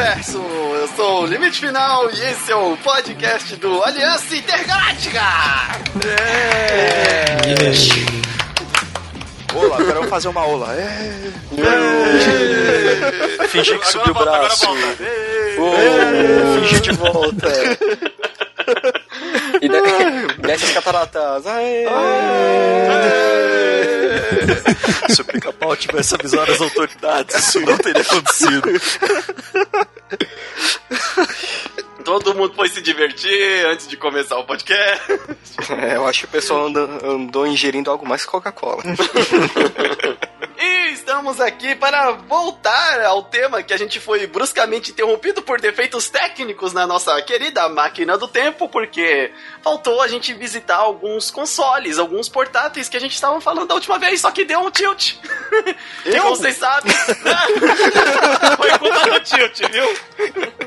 Universo! Eu sou o Limite Final e esse é o podcast do Aliança Intergaláctica! É. Olá, agora eu vou fazer uma ola. É. Fingir que subiu o braço. Oh, Fingir de volta. E de- desce as cataratas. Aê. Se o pica-pau tivesse avisado as autoridades, isso não teria acontecido. Todo mundo foi se divertir antes de começar o podcast. É, eu acho que o pessoal anda- andou ingerindo algo mais que Coca-Cola. Estamos aqui para voltar ao tema que a gente foi bruscamente interrompido por defeitos técnicos na nossa querida máquina do tempo, porque faltou a gente visitar alguns consoles, alguns portáteis que a gente estava falando da última vez, só que deu um tilt. E como vocês sabem, foi culpa do tilt, viu?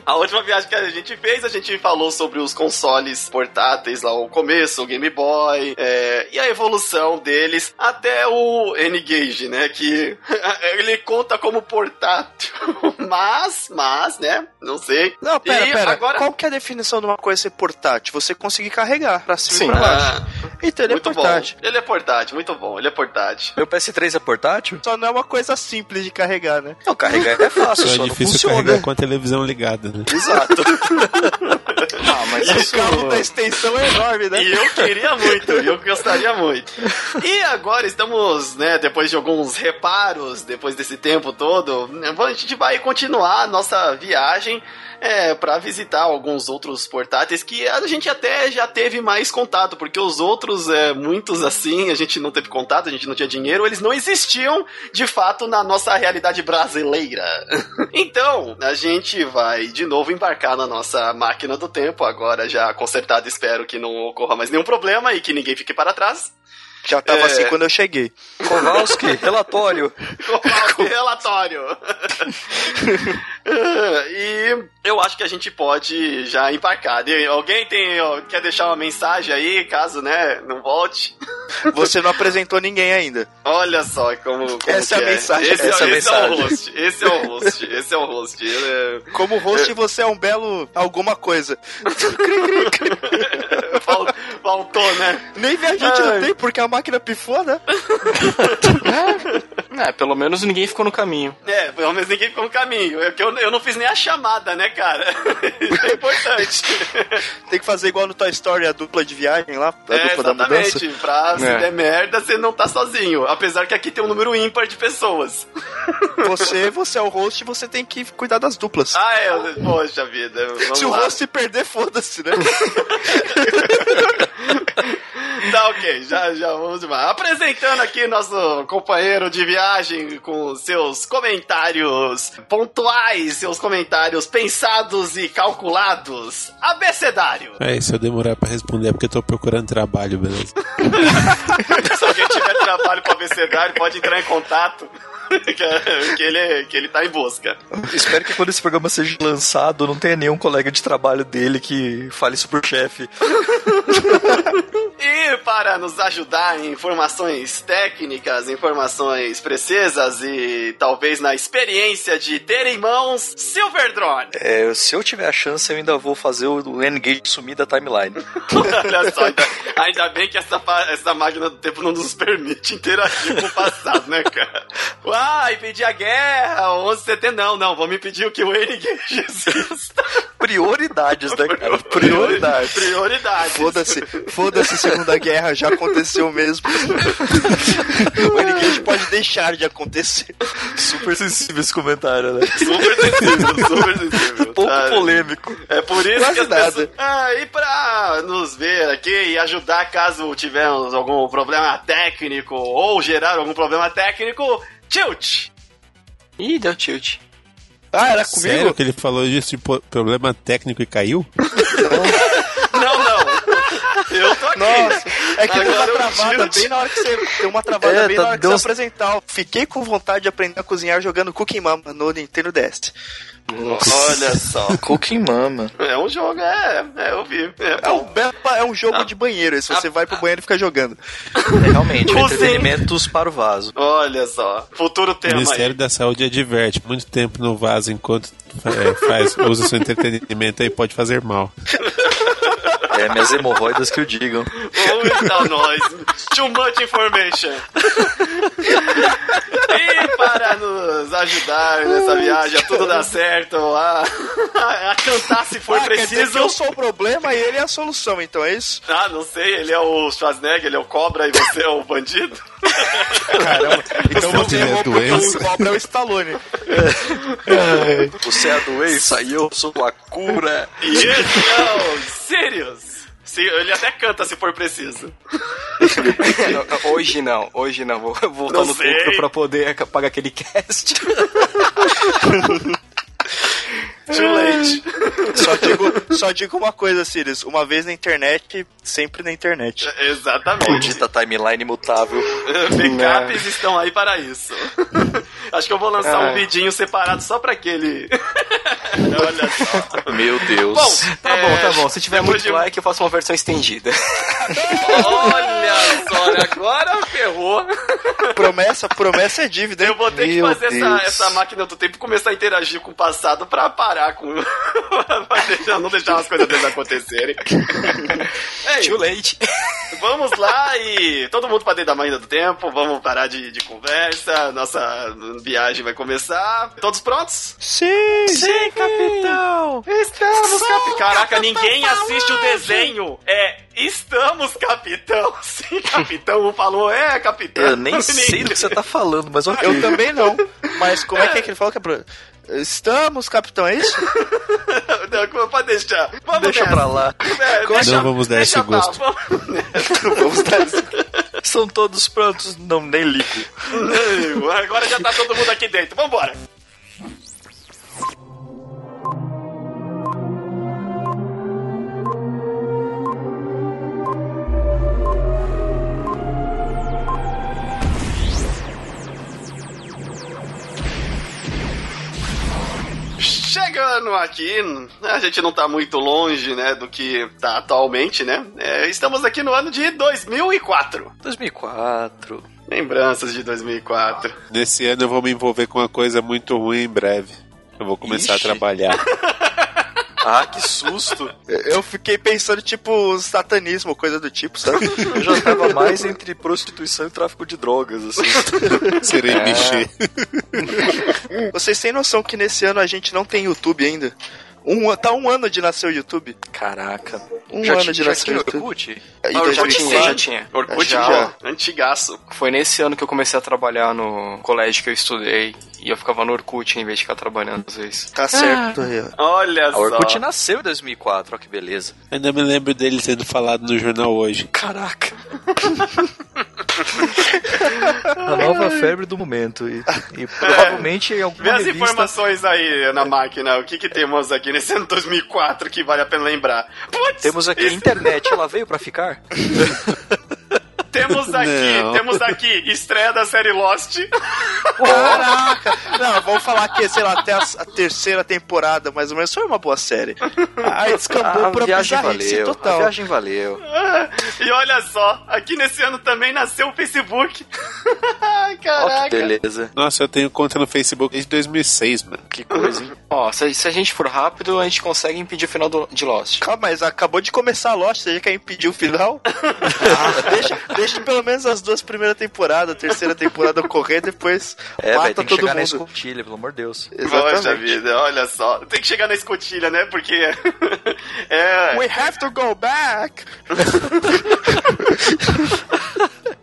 A última viagem que a gente fez, a gente falou sobre os consoles portáteis lá, o começo, o Game Boy, é, e a evolução deles até o N-Gage, né? Que ele conta como portátil, mas, mas, né? Não sei. Não, pera, E pera. agora- Qual que é a definição de uma coisa ser portátil? Você conseguir carregar pra cima Sim. e pra baixo. Ah, Então ele é muito portátil. bom. Ele é portátil, muito bom. Ele é portátil. Meu PS3 é portátil? Só não é uma coisa simples de carregar, né? Não, carregar é fácil, Só só é difícil funciona. carregar com a televisão ligada, né? Exato. ah, mas E isso... o cabo da extensão é enorme, né? E eu queria muito, eu gostaria muito. E agora estamos, né, depois de alguns reparos, depois desse tempo todo, a gente vai continuar a nossa viagem é, para visitar alguns outros portáteis que a gente até já teve mais contato, porque os outros, é, muitos assim, a gente não teve contato, a gente não tinha dinheiro, eles não existiam de fato na nossa realidade brasileira. Então, a gente vai de novo embarcar na nossa máquina do tempo, agora já consertada, espero que não ocorra mais nenhum problema e que ninguém fique para trás. Já tava É. assim quando eu cheguei. Kowalski, relatório. Qual relatório? e eu acho que a gente pode já embarcar. Alguém tem, ó, quer deixar uma mensagem aí, caso, né, não volte? Você não apresentou ninguém ainda. Olha só como, como Essa é a mensagem, Esse, essa é esse é o mensagem. host. Esse é o host. Esse é o host. É- Como host, você é um belo alguma coisa. Fal- Faltou, né? Nem viajante Ai. não tem, porque a máquina pifou, né? É, pelo menos ninguém ficou no caminho. É, pelo menos ninguém ficou no caminho. É que eu, eu não fiz nem a chamada, né, cara? Isso é importante. Tem que fazer igual no Toy Story, a dupla de viagem lá, a É, dupla da mudança. exatamente. Pra se É. der merda, você não tá sozinho. Apesar que aqui tem um número ímpar de pessoas. Você, você é o host, você tem que cuidar das duplas. Ah, é. Poxa vida. Vamos Se o lá. host se perder, foda-se, né? Tá ok, já, já vamos demais. Apresentando aqui nosso companheiro de viagem com seus comentários pontuais, seus comentários pensados e calculados. Abecedário. É, se eu demorar pra responder é porque eu tô procurando trabalho, beleza? Se alguém tiver trabalho para abecedário, pode entrar em contato. Que, que ele, que ele tá em busca. Espero que quando esse programa seja lançado, não tenha nenhum colega de trabalho dele que fale isso pro chefe. E para nos ajudar em informações técnicas, informações precisas e talvez na experiência de ter em mãos Silverdrone. É, se eu tiver a chance, eu ainda vou fazer o N-Gage sumir da timeline. Olha só, ainda, ainda bem que essa, essa máquina do tempo não nos permite interagir com o passado, né, cara? Ah, impedir a guerra, 11 de setembro. Não, não, vamos impedir o que o N exista. Prioridades, né, cara? Prioridades. Prioridades. Foda-se, foda-se, Segunda Guerra já aconteceu mesmo. o Renegade pode deixar de acontecer. Super sensível esse comentário, né? Super sensível, super sensível. Pouco tá? polêmico. É por isso Quase que as nada. pessoas... Ah, e pra nos ver aqui e ajudar caso tivermos algum problema técnico ou gerar algum problema técnico, Tilt! Ih, deu tilt. Ah, era comigo? Sério que ele falou disso de problema técnico e caiu? Não, não. Eu tô aqui. Nossa, É que deu uma travada bem na hora que você. Deu uma travada É, bem tá- na hora que deu você apresentar. Fiquei com vontade de aprender a cozinhar jogando Cooking Mama no Nintendo DS. Olha só. Cooking Mama. É um jogo, é, é eu vi. É, É um, é um jogo de banheiro, se você vai pro banheiro e fica jogando. É realmente, entretenimentos para o vaso. Olha só. Futuro O tema Ministério aí. da Saúde adverte. Muito tempo no vaso enquanto é, faz, usa seu entretenimento aí pode fazer mal. É, minhas hemorroidas que o digam. Eita, nós. Too much information. e para nos ajudar nessa viagem, a tudo dar certo, a, a cantar se for Ah, quer dizer que preciso. eu sou o problema e ele é a solução, então é isso? Ah, não sei, ele é o Schwarzenegger, ele é o cobra e você é o bandido? Caramba. Então você é errou porque doença. o cobra é o Stallone. Você é a doença e eu sou a cura. E esse é o Sirius. Se- Ele até canta se for preciso. Hoje não, hoje não. Vou voltar Não no futuro pra poder pagar aquele cast. Too late. Só digo, só digo uma coisa, Sirius. Uma vez na internet, sempre na internet. Exatamente. Maldita timeline imutável. Backups estão aí para isso. Acho que eu vou lançar um É. vidinho separado só pra aquele. Olha só. Meu Deus. Bom, Tá é, bom, tá bom. Se tiver depois muito de- like, eu faço uma versão estendida. Olha só, agora ferrou. Promessa, promessa é dívida, hein? Eu vou ter que Meu fazer essa, Deus. essa máquina do tempo e começar a interagir com o passado pra parar com. pra deixar- não deixar as coisas deles acontecerem. Ei, Too late. Vamos lá e todo mundo pra dentro da máquina do tempo, vamos parar de, de conversa, nossa viagem vai começar. Todos prontos? Sim! Sim, capitão! Estamos, capitão! Caraca, ninguém assiste o desenho! É, estamos, capitão! Sim, capitão, um falou, é, capitão! Eu nem sei do que você tá falando, mas ok. Eu também não. Mas como é que é que ele falou que é. Estamos, capitão, é isso? Não, Pode deixar. Vamos Deixa nessa. pra lá. É, deixa- Não vamos dar esse gosto. Vamos dar esse... São todos prontos? Não, nem ligo. Agora já tá todo mundo aqui dentro, vambora! Chegando aqui, a gente não tá muito longe, né, do que tá atualmente, né? É, estamos aqui no ano de 2004. 2004. Lembranças de 2004. Nesse ano eu vou me envolver com uma coisa muito ruim em breve. Eu vou começar Ixi. a trabalhar. Ah, que susto. Eu fiquei pensando, tipo, satanismo, coisa do tipo, sabe? Eu já tava mais entre prostituição e tráfico de drogas, assim. Serei mexer. Vocês têm noção que nesse ano a gente não tem YouTube ainda? Um, tá um ano de nascer o YouTube. Caraca. Um já ano de já nascer o YouTube. Orkut? Em Ah, eu já 2004. tinha, já tinha. Orkut Já. já. Antigaço. Foi nesse ano que eu comecei a trabalhar no colégio que eu estudei. E eu ficava no Orkut em vez de ficar trabalhando às vezes. Tá certo, aí, ó. Olha A só. Orkut nasceu em 2004, ó que beleza. Ainda me lembro dele sendo falado no jornal hoje. Caraca. A nova febre do momento. E, e provavelmente em Vê alguma as revista... informações aí na máquina. O que que temos aqui nesse ano 2004 que vale a pena lembrar? Putz, Temos aqui a internet, ela veio pra ficar? Temos aqui, Não. temos aqui estreia da série Lost. Caraca! Não, vamos falar que, sei lá, até a, a terceira temporada, mais ou menos, foi uma boa série. Aí descambou a pra viagem valeu. total. A viagem valeu. e olha só, aqui nesse ano também nasceu o Facebook. Ai, Ó que Caraca. beleza. Nossa, eu tenho conta no Facebook desde 2006, mano. Que coisa, hein? Ó, se, se a gente for rápido, a gente consegue impedir o final do- de Lost. Calma, mas acabou de começar a Lost, você já quer impedir o final? deixa, deixa pelo menos as duas primeiras temporadas, a terceira temporada ocorrer, depois É, mata tem que todo chegar na mundo. escotilha, pelo amor de Deus. Poxa Exatamente. vida, olha só. Tem que chegar na escotilha, né? Porque. é. We have to go back!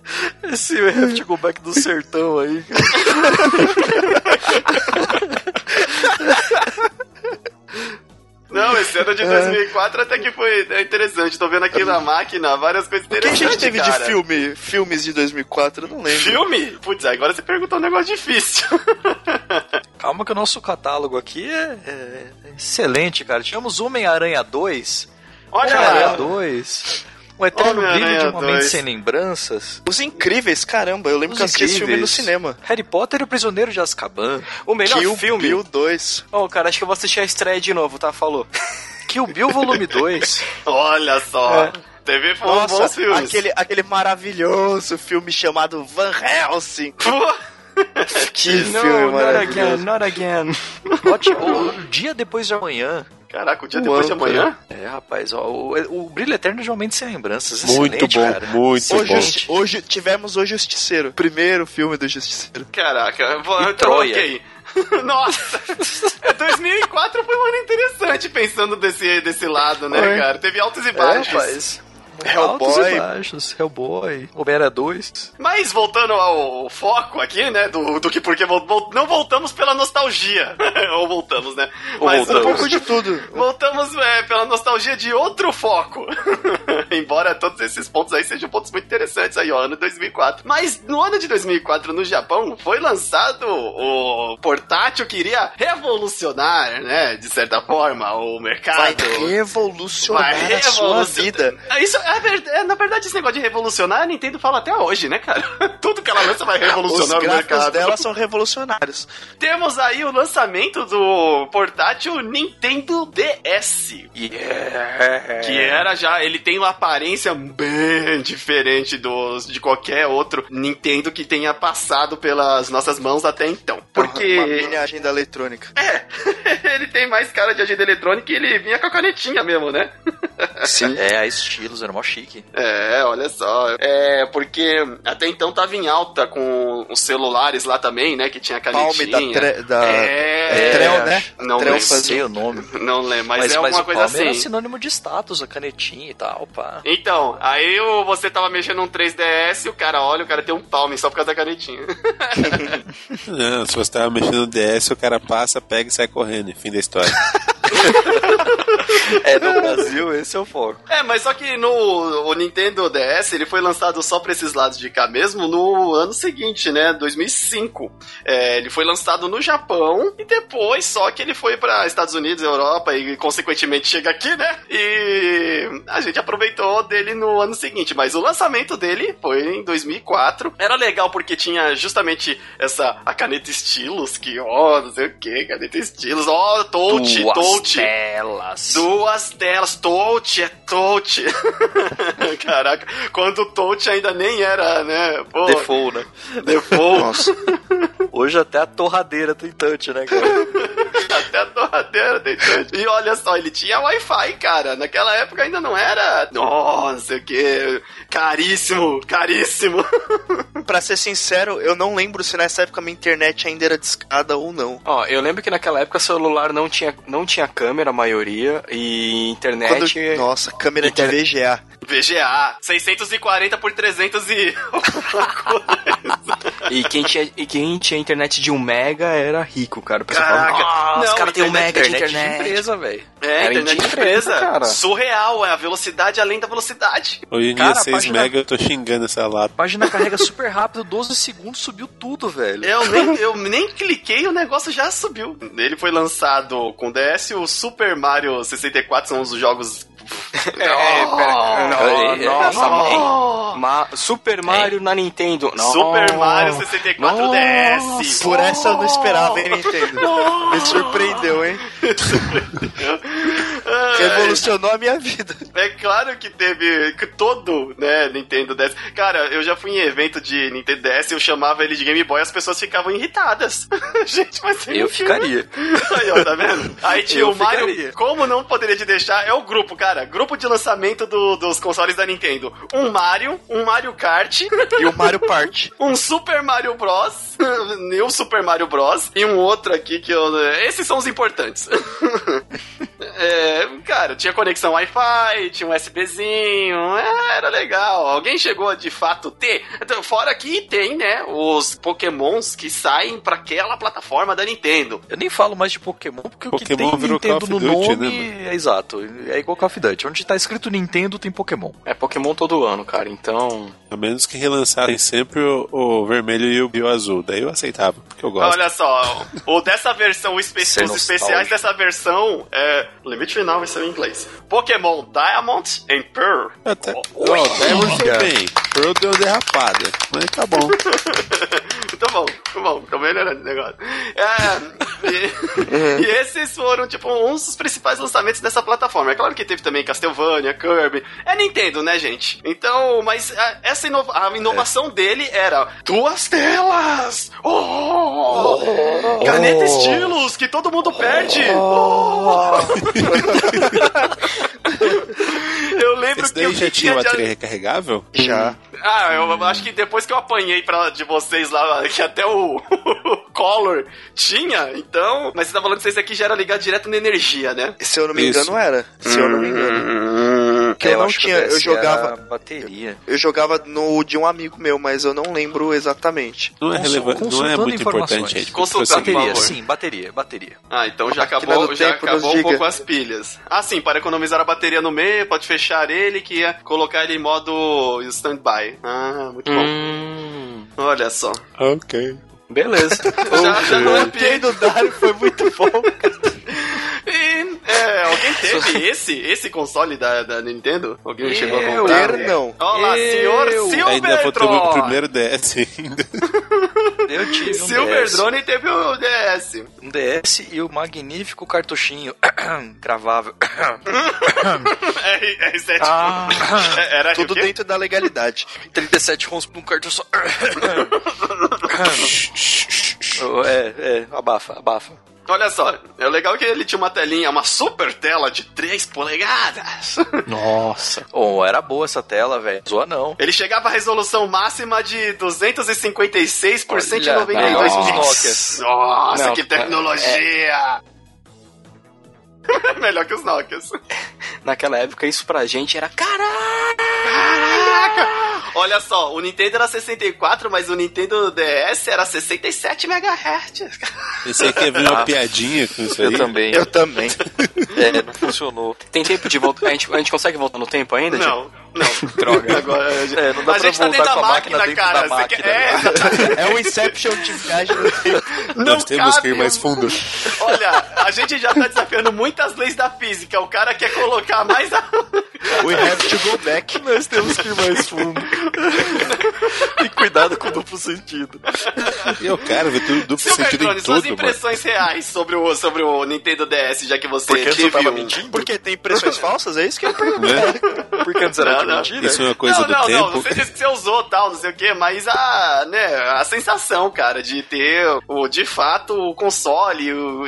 Esse have to go back do sertão aí, cara. Não, esse ano de 2004 até que foi é interessante. Tô vendo aqui na máquina várias coisas O que a interessantes. gente teve cara. de filme, filmes de 2004? Eu não lembro. Filme? Putz, agora você perguntou um negócio difícil. Calma que o nosso catálogo aqui é, é excelente, cara. Tivemos Homem-Aranha 2, Olha Homem-Aranha lá. 2, Um eterno brilho de um momento 2. sem lembranças. Os Incríveis, caramba, eu lembro Os que eu assisti esse filme no cinema. Harry Potter e o Prisioneiro de Azkaban. O melhor Kill filme. Bill 2. Ô, cara, acho que eu vou assistir a estreia de novo, tá? Falou. Kill Bill Volume 2. Olha só. Teve bons, Nossa, bons filmes. aquele, aquele maravilhoso filme chamado Van Helsing. Que No, filme not maravilhoso. again, not again. Ótimo. O dia depois de amanhã. Caraca, o dia O depois de âncora. amanhã? É, rapaz, ó, o, o Brilho Eterno de um Momento Sem Lembranças. Muito bom, cara. muito O bom. Hoje tivemos o Justiceiro. Primeiro filme do Justiceiro. Caraca, eu vou, então, Troia. ok. Nossa! 2004 foi um ano interessante pensando desse, desse lado, né, cara? Teve altos e É, baixos. rapaz. Hellboy. Altos e baixos. Hellboy. Homem-Aranha 2. Mas voltando ao foco aqui, né, do, do que porque vol- não voltamos pela nostalgia. Ou voltamos, né? Mas Um pouco de tudo. Voltamos é, pela nostalgia de outro foco. Embora todos esses pontos aí sejam pontos muito interessantes aí, ó, ano 2004. Mas no ano de 2004, no Japão, foi lançado o portátil que iria revolucionar, né, de certa forma, o Vai mercado. revolucionar Vai a sua revolucionar. vida. É, Isso, é, é, na verdade, esse negócio de revolucionar, a Nintendo fala até hoje, né, cara? Tudo que ela lança vai Os revolucionar o gráficos mercado. dela são revolucionários. Temos aí o lançamento do portátil Nintendo DS. Yeah. Que era já, ele tem uma aparência bem diferente dos de qualquer outro Nintendo que tenha passado pelas nossas mãos até então. Uma Porque mini agenda eletrônica. é, ele tem mais cara de agenda eletrônica e ele vinha com a canetinha mesmo, né? Sim. É, a estilos, era mó chique. É, olha só. É, porque até então tava em alta com os celulares lá também, né? Que tinha a Palme canetinha. da, tre, da É, é, Trel, né? Não Trel lembro. Sei o nome. Não lembro, mas, Mas, é mas alguma o coisa assim. era sinônimo de status, a canetinha e tal, pá. Então, aí você tava mexendo um 3DS e o cara olha, o cara tem um palme só por causa da canetinha. Não, se você tava mexendo no DS, o cara passa, pega e sai correndo. Fim da história. É, no Brasil, esse é o foco. É, mas só que no o Nintendo DS, ele foi lançado só pra esses lados de cá mesmo no ano seguinte, né? 2005. É, ele foi lançado no Japão e depois só que ele foi pra Estados Unidos, Europa e consequentemente chega aqui, né? E a gente aproveitou dele no ano seguinte, mas o lançamento dele foi em 2004. Era legal porque tinha justamente essa a caneta estilos que, ó, não sei o que, caneta estilos, ó, touch, Duas touch. telas. Duas telas, touch, é touch. Caraca, quando o touch ainda nem era, né? Pô, Default, né? default. Nossa. Hoje até a torradeira tem touch, né, cara? Até a torradeira tem touch. E olha só, ele tinha Wi-Fi, cara. Naquela época ainda não era. Nossa, que. Caríssimo, caríssimo. Pra ser sincero, eu não lembro se nessa época minha internet ainda era discada ou não. Ó, eu lembro que naquela época celular não tinha, não tinha câmera, a maioria, e internet. Quando- Nossa, câmera Inter- de VGA. VGA, 640 por 300 e. E quem, tinha, e quem tinha internet de 1 mega era rico, cara. O pessoal Caraca. falava, "Nossa, Não, os caras têm 1 internet- mega de internet internet. de empresa, velho. É, internet de de empresa. cara. Surreal, é a velocidade além da velocidade. Hoje em dia, Cara, a 6 página- mega, eu tô xingando essa lata. A página carrega super rápido, 12 segundos, subiu tudo, velho. Eu nem, eu nem cliquei o negócio já subiu. Ele foi lançado com DS, o Super Mario 64 são os jogos. É, pera. É, é, Nossa, Oh. Ma- Super Mario na Nintendo. Super Nossa. Mario 64 DS. Por essa eu não esperava, hein, Nintendo? Me surpreendeu, hein? Ai, Revolucionou a minha vida. É claro que teve que todo, né, Nintendo DS. Cara, eu já fui em evento de Nintendo DS, eu chamava ele de Game Boy, as pessoas ficavam irritadas. Gente, mas Eu ficaria. Aí, ó, tá vendo? Aí tinha Eu o Mario. ficaria. Como não poderia te deixar? É o grupo, cara. Grupo de lançamento do- dos consoles da Nintendo. Um Mario, um Mario Kart, E o Mario Party. um Super Mario Bros. e um Super Mario Bros. E um outro aqui que eu. Esses são os importantes. É, cara, tinha conexão Wi-Fi, tinha um USBzinho, é, era legal. Alguém chegou a de fato ter. Então, Fora que tem, né, os Pokémons que saem pra aquela plataforma da Nintendo. Eu nem falo mais de Pokémon, porque o que Pokémon tem Nintendo no Duty, nome né, é exato. É igual Call of Duty. Onde tá escrito Nintendo tem Pokémon. É Pokémon todo ano, cara. Então. A menos que relançarem sempre o, o vermelho e o, e o azul. Daí eu aceitava, porque eu gosto. Olha só, o dessa versão, o espe- os especiais dessa versão é limite final vai ser em inglês. Pokémon Diamond and Pearl. Até. Ó, Diamond foi bem. Pearl deu derrapada. Mas tá bom. Tá bom, tá bom, tô melhorando o negócio. É, e, e esses foram, tipo, uns dos principais lançamentos dessa plataforma. É claro que teve também Castlevania, Kirby. É Nintendo, né, gente? Então, mas a, essa inova a inovação dele era duas telas! Oh! Caneta estilos, que todo mundo perde! Oh! eu lembro Esse que eu já tinha de- bateria recarregável? Já. ah, eu acho que depois que eu apanhei pra, de vocês lá, que até o Collor tinha, então. Mas você tá falando que esse aqui já era ligado direto na energia, né? Se eu não me Isso. engano, era. Se eu não me engano. Que eu, não tinha, eu jogava. bateria. Eu jogava no de um amigo meu, mas eu não lembro exatamente. Não é relevante, não é consultando muito informações. importante. gente. Consultando, Prosseguir. por Bateria, sim, bateria, bateria. Ah, então já acabou, já tempo acabou um pouco as pilhas. Ah, sim, para economizar a bateria no meio, pode fechar ele que ia colocar ele em modo stand-by. Ah, muito bom. Hum, Olha só. Ok. beleza. Já, já não é Quem pilha. do Dario foi muito bom. E, é, alguém teve esse, esse console da, da Nintendo? Alguém chegou a Eu comprar? ter, não. Olha lá, Eu. senhor Ainda vou ter o primeiro DS ainda. Eu tive um DS, Silverdrone teve o DS. um DS e o magnífico cartuchinho gravável. R, R7. Ah. Era Tudo dentro da legalidade. 37 ROMs num cartão só. Oh, é, é, abafa, abafa. Olha só, é legal que ele tinha uma telinha, uma super tela de 3 polegadas. Nossa. Oh, era boa essa tela, velho. Zoa não. Ele chegava à resolução máxima de 256 por Olha, 192 melhor que os pixels. Nossa, Não, que tecnologia! Melhor que os Nokias. Naquela época, isso pra gente era caraca. Caraca! Olha só, o Nintendo era 64, mas o Nintendo DS era 67 MHz. Pensei é que ia vir uma piadinha com isso aí. Eu também. Eu também. É, não funcionou. Tem tempo de voltar? A gente, a gente consegue voltar no tempo ainda? Não, não. Droga. Agora, É, não dá a pra gente tá voltar dentro da com a máquina máquina, dentro cara. da máquina, quer... É, né? exatamente. É um Inception de viagem no tempo. Não Nós temos que ir cabe mais fundo. Olha, a gente já tá desafiando muitas leis da física. O cara quer colocar mais a... We have to go back. Nós temos que ir mais fundo. e cuidado com o duplo sentido. Eu quero ver tudo duplo sentido Silvertrone, em suas tudo, mano. impressões reais sobre o, sobre o Nintendo DS, já que você Porque antes eu tava um... mentindo? Porque tem impressões falsas? É isso que eu pergunto. Né? Porque antes era Não, mentira? Isso é uma coisa não, do não, tempo. não, você disse que você usou tal, não sei o que, mas a, né, a sensação, cara, de ter o, de fato o console, o,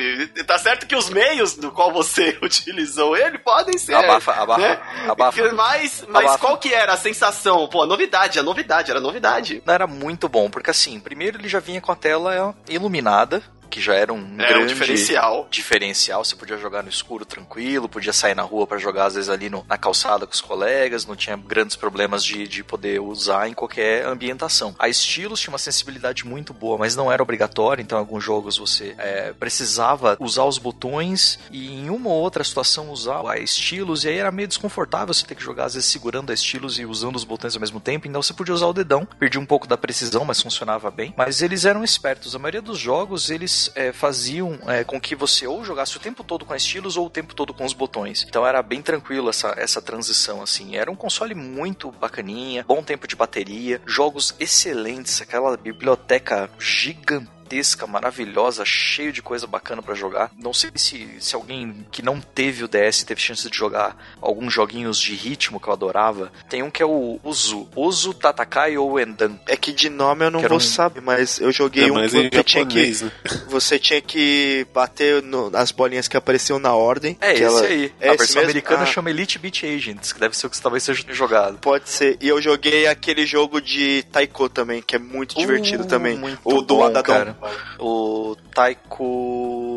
tá certo que os meios do qual você utilizou ele podem ser... Abafa, abafa, né? abafa. Mas, mas Abafa. qual que era a sensação? Pô, a novidade, a novidade, era novidade. Não era muito bom, porque assim, primeiro ele já vinha com a tela iluminada, que já era um um grande diferencial. diferencial. Você podia jogar no escuro tranquilo, podia sair na rua pra jogar às vezes ali no- na calçada com os colegas, não tinha grandes problemas de, de poder usar em qualquer ambientação. A estilos tinha uma sensibilidade muito boa, mas não era obrigatório, então em alguns jogos você é, precisava usar os botões e em uma ou outra situação usar a estilos, e aí era meio desconfortável você ter que jogar às vezes segurando a estilos e usando os botões ao mesmo tempo, então você podia usar o dedão, perdia um pouco da precisão, mas funcionava bem. Mas eles eram espertos, a maioria dos jogos eles é, faziam é, com que você ou jogasse o tempo todo com estilos ou o tempo todo com os botões. Então era bem tranquilo essa, essa transição, assim. Era um console muito bacaninha, bom tempo de bateria, jogos excelentes, aquela biblioteca gigantesca, maravilhosa, cheio de coisa bacana pra jogar. Não sei se, se alguém que não teve o DS teve chance de jogar alguns joguinhos de ritmo que eu adorava. Tem um que é o Uzu, Uzu Tatakai ou Endan. É que de nome eu não vou um- saber, mas eu joguei É, um mas que você tinha que, né? você tinha que bater no- nas bolinhas que apareciam na ordem. É esse ela- aí. É a versão mesmo? americana Ah. chama Elite Beat Agents, que deve ser o que talvez seja jogado. Pode ser. E eu joguei aquele jogo de Taiko também, que é muito divertido Uh, também. muito O do bom, Adadon. cara. O Taiko.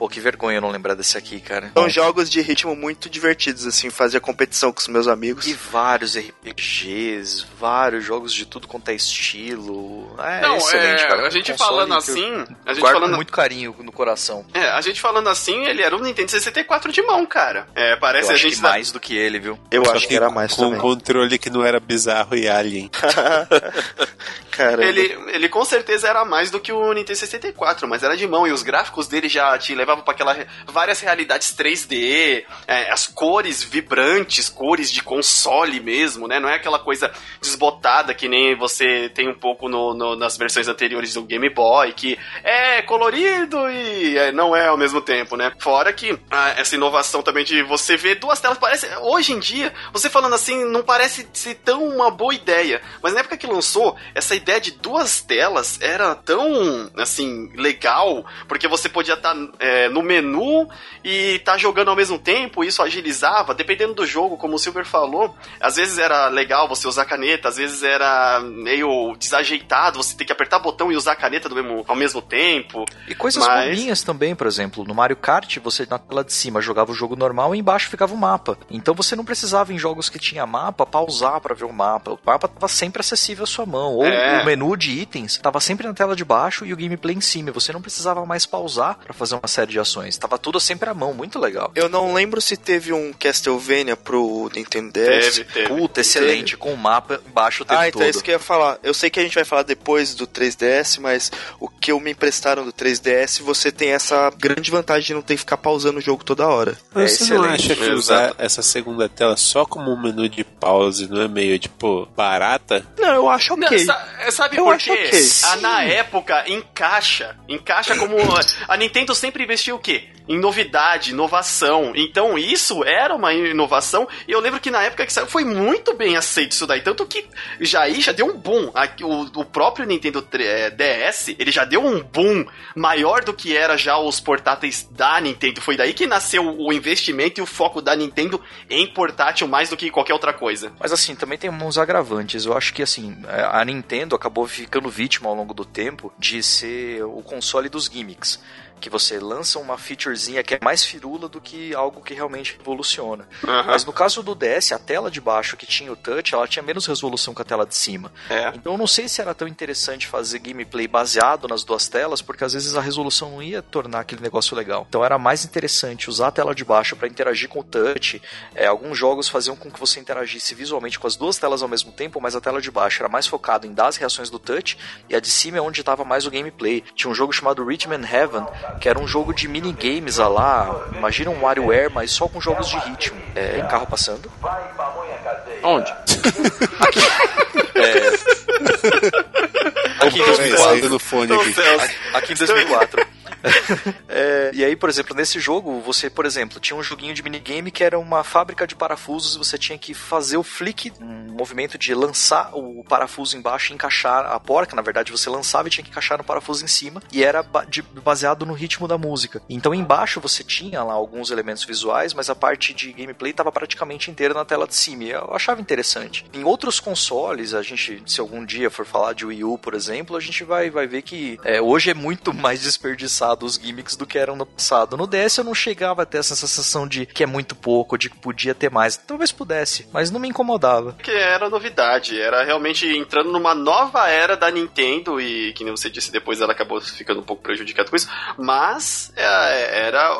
Pô, que vergonha eu não lembrar desse aqui, cara. São jogos de ritmo muito divertidos, assim, fazia competição com os meus amigos. E vários RPGs, vários jogos de tudo quanto é estilo. É Não, excelente, é, cara. a gente falando assim, a gente falando com muito carinho no coração. É, a gente falando assim, ele era um Nintendo 64 de mão, cara. É, parece eu a acho gente que mais do que ele, viu? Eu Só acho que era mais com também. um controle que não era bizarro e alien. Caramba. Ele, ele com certeza era mais do que o Nintendo 64, mas era de mão e os gráficos dele já te levavam levava para aquela várias realidades 3D, é, as cores vibrantes, cores de console mesmo, né? Não é aquela coisa desbotada que nem você tem um pouco no, no, nas versões anteriores do Game Boy, que é colorido e é, não é ao mesmo tempo, né? Fora que ah, essa inovação também de você ver duas telas, parece. Hoje em dia, você falando assim, não parece ser tão uma boa ideia. Mas na época que lançou, essa ideia de duas telas era tão, assim, legal, porque você podia estar tá, é, no menu e tá jogando ao mesmo tempo, isso agilizava, dependendo do jogo, como o Silver falou, às vezes era legal você usar caneta, às vezes era meio desajeitado, você tem que apertar botão e usar a caneta do mesmo, ao mesmo tempo. E coisas mas... bobinhas também, por exemplo, no Mario Kart, você na tela de cima jogava o jogo normal e embaixo ficava o mapa. Então você não precisava em jogos que tinha mapa pausar para ver o mapa. O mapa estava sempre acessível à sua mão. Ou é. o menu de itens estava sempre na tela de baixo e o gameplay em cima. Você não precisava mais pausar para fazer uma série de ações. Tava tudo sempre à mão, muito legal. Eu não lembro se teve um Castlevania pro Nintendo DS. Teve, teve. Puta, excelente, teve. com o mapa embaixo o tempo Ah, então todo. é isso que eu ia falar. Eu sei que a gente vai falar depois do 3DS, mas o que eu me emprestaram do 3DS, você tem essa grande vantagem de não ter que ficar pausando o jogo toda hora. Mas é você excelente. não acha que usar essa segunda tela só como um menu de pause não é meio, tipo, barata? Não, eu acho ok. Não, sabe eu por quê? Okay. Ah, na época, encaixa. Encaixa como... a Nintendo sempre investiu o quê? em novidade, inovação. Então isso era uma inovação. E eu lembro que na época que saiu foi muito bem aceito isso daí. Tanto que já aí já deu um boom. O, o próprio Nintendo DS, ele já deu um boom maior do que era já os portáteis da Nintendo. Foi daí que nasceu o investimento e o foco da Nintendo em portátil mais do que qualquer outra coisa. Mas assim, também tem uns agravantes. Eu acho que assim, a Nintendo acabou ficando vítima ao longo do tempo de ser o console dos gimmicks que você lança uma featurezinha que é mais firula do que algo que realmente revoluciona. Uhum. Mas no caso do DS, a tela de baixo que tinha o touch, ela tinha menos resolução que a tela de cima. É. Então eu não sei se era tão interessante fazer gameplay baseado nas duas telas, porque às vezes a resolução não ia tornar aquele negócio legal. Então era mais interessante usar a tela de baixo para interagir com o touch. É, alguns jogos faziam com que você interagisse visualmente com as duas telas ao mesmo tempo, mas a tela de baixo era mais focada em dar as reações do touch e a de cima é onde estava mais o gameplay. Tinha um jogo chamado Rhythm and Heaven, que era um jogo de minigames lá. Imagina um WarioWare, mas só com jogos de ritmo. É, carro passando. Onde? Aqui. É... Aqui em 2004. No fone aqui. aqui em 2004. é, e aí, por exemplo, nesse jogo, você, por exemplo, tinha um joguinho de minigame que era uma fábrica de parafusos e você tinha que fazer o flick, um movimento de lançar o parafuso embaixo e encaixar a porca. Na verdade, você lançava e tinha que encaixar no parafuso em cima e era baseado no ritmo da música. Então, embaixo você tinha lá alguns elementos visuais, mas a parte de gameplay estava praticamente inteira na tela de cima. E eu achava interessante. Em outros consoles, a gente, se algum dia for falar de Wii U, por exemplo, a gente vai, vai ver que é, hoje é muito mais desperdiçado os gimmicks do que eram no passado. No DS eu não chegava a ter essa sensação de que é muito pouco, de que podia ter mais. Talvez pudesse, mas não me incomodava. Que era novidade, era realmente entrando numa nova era da Nintendo e, que nem você disse, depois ela acabou ficando um pouco prejudicada com isso, mas é, era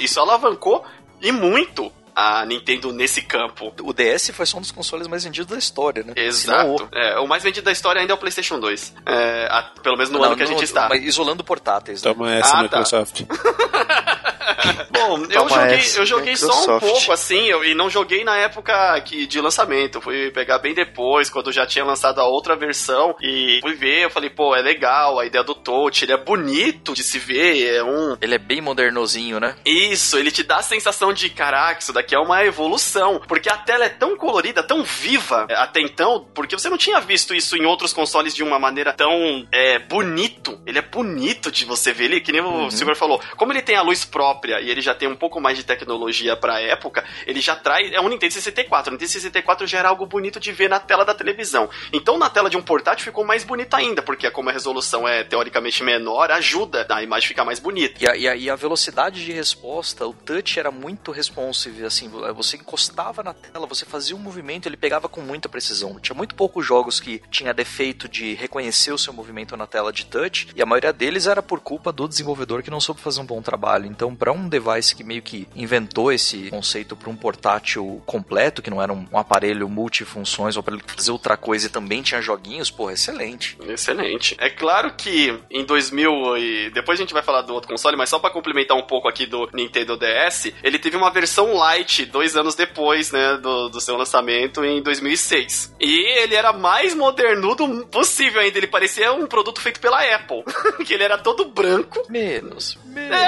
isso alavancou e muito a Nintendo nesse campo. O DS foi só um dos consoles mais vendidos da história, né? Exato. É, o mais vendido da história ainda é o PlayStation 2. É, a, pelo menos no não, ano que a gente está. Mas isolando portáteis. Né? Toma essa, ah, tá. Microsoft. Tá. Eu joguei, eu joguei só um pouco assim, eu, e não joguei na época que, de lançamento. fui pegar bem depois, quando já tinha lançado a outra versão. E fui ver, eu falei, pô, é legal a ideia do touch, ele é bonito de se ver, é um. Ele é bem modernozinho, né? Isso, ele te dá a sensação de, caraca, isso daqui é uma evolução. Porque a tela é tão colorida, tão viva é, até então, porque você não tinha visto isso em outros consoles de uma maneira tão é, bonito. Ele é bonito de você ver ele, que nem uhum. o Silver falou. Como ele tem a luz própria e ele já tem um pouco mais de tecnologia pra época, ele já traz. É um Nintendo 64. O Nintendo 64 já era algo bonito de ver na tela da televisão. Então na tela de um portátil ficou mais bonito ainda, porque como a resolução é teoricamente menor, ajuda a imagem ficar mais bonita. E a, e a, e a velocidade de resposta, o touch era muito responsive, assim, você encostava na tela, você fazia um movimento, ele pegava com muita precisão. Tinha muito poucos jogos que tinha defeito de reconhecer o seu movimento na tela de touch, e a maioria deles era por culpa do desenvolvedor que não soube fazer um bom trabalho. Então, para um device DICE que meio que inventou esse conceito para um portátil completo, que não era um, um aparelho multifunções, um aparelho que fazia outra coisa e também tinha joguinhos, porra, excelente. Excelente. É claro que em 2000 e depois a gente vai falar do outro console, mas só para complementar um pouco aqui do Nintendo DS, ele teve uma versão light dois anos depois, né, do, do seu lançamento em 2006. E ele era mais modernudo possível ainda, ele parecia um produto feito pela Apple, que ele era todo branco. Menos. Menos. É,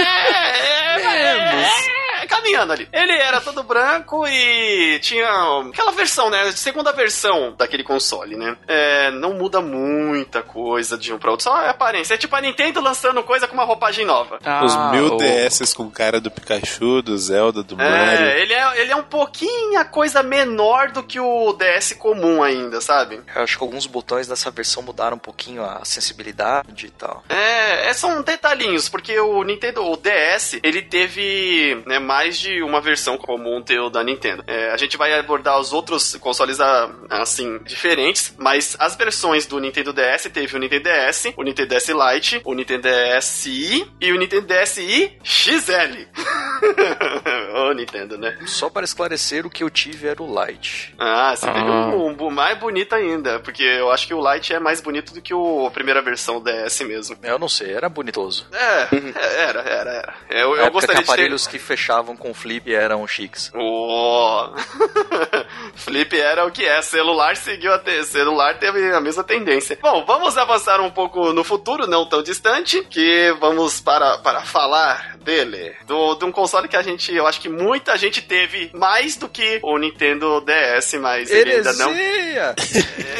é, é, caminhando ali. Ele era todo branco e tinha aquela versão, né? Segunda versão daquele console, né? É, não muda muita coisa de um pra outro, só a aparência. É tipo a Nintendo lançando coisa com uma roupagem nova. Ah, Os mil o- DS com cara do Pikachu, do Zelda, do Mario. É, ele é, ele é um pouquinho a coisa menor do que o DS comum ainda, sabe? Eu acho que alguns botões dessa versão mudaram um pouquinho a sensibilidade e tal. É, é, são detalhinhos, porque o Nintendo, o DS, ele teve né, mais de uma versão comum teu da Nintendo. É, a gente vai abordar os outros consoles ah, assim, diferentes, mas as versões do Nintendo DS teve o Nintendo DS, o Nintendo DS Lite, o Nintendo DSi e o Nintendo DSi XL. Ô Nintendo, né? Só para esclarecer, o que eu tive era o Lite. Ah, você teve Ah. um, um mais bonito ainda, porque eu acho que o Lite é mais bonito do que o, a primeira versão DS mesmo. Eu não sei, era bonitoso. É, é, era, era, era. Eu, eu gostaria de ter... aparelhos que fechavam com flip eram chiques. Oh. Flip era o que é. Celular seguiu a te... celular teve a mesma tendência. Bom, vamos avançar um pouco no futuro, não tão distante, que vamos para, para falar dele, do, de um console que a gente, eu acho que muita gente teve mais do que o Nintendo DS, mas ele ainda não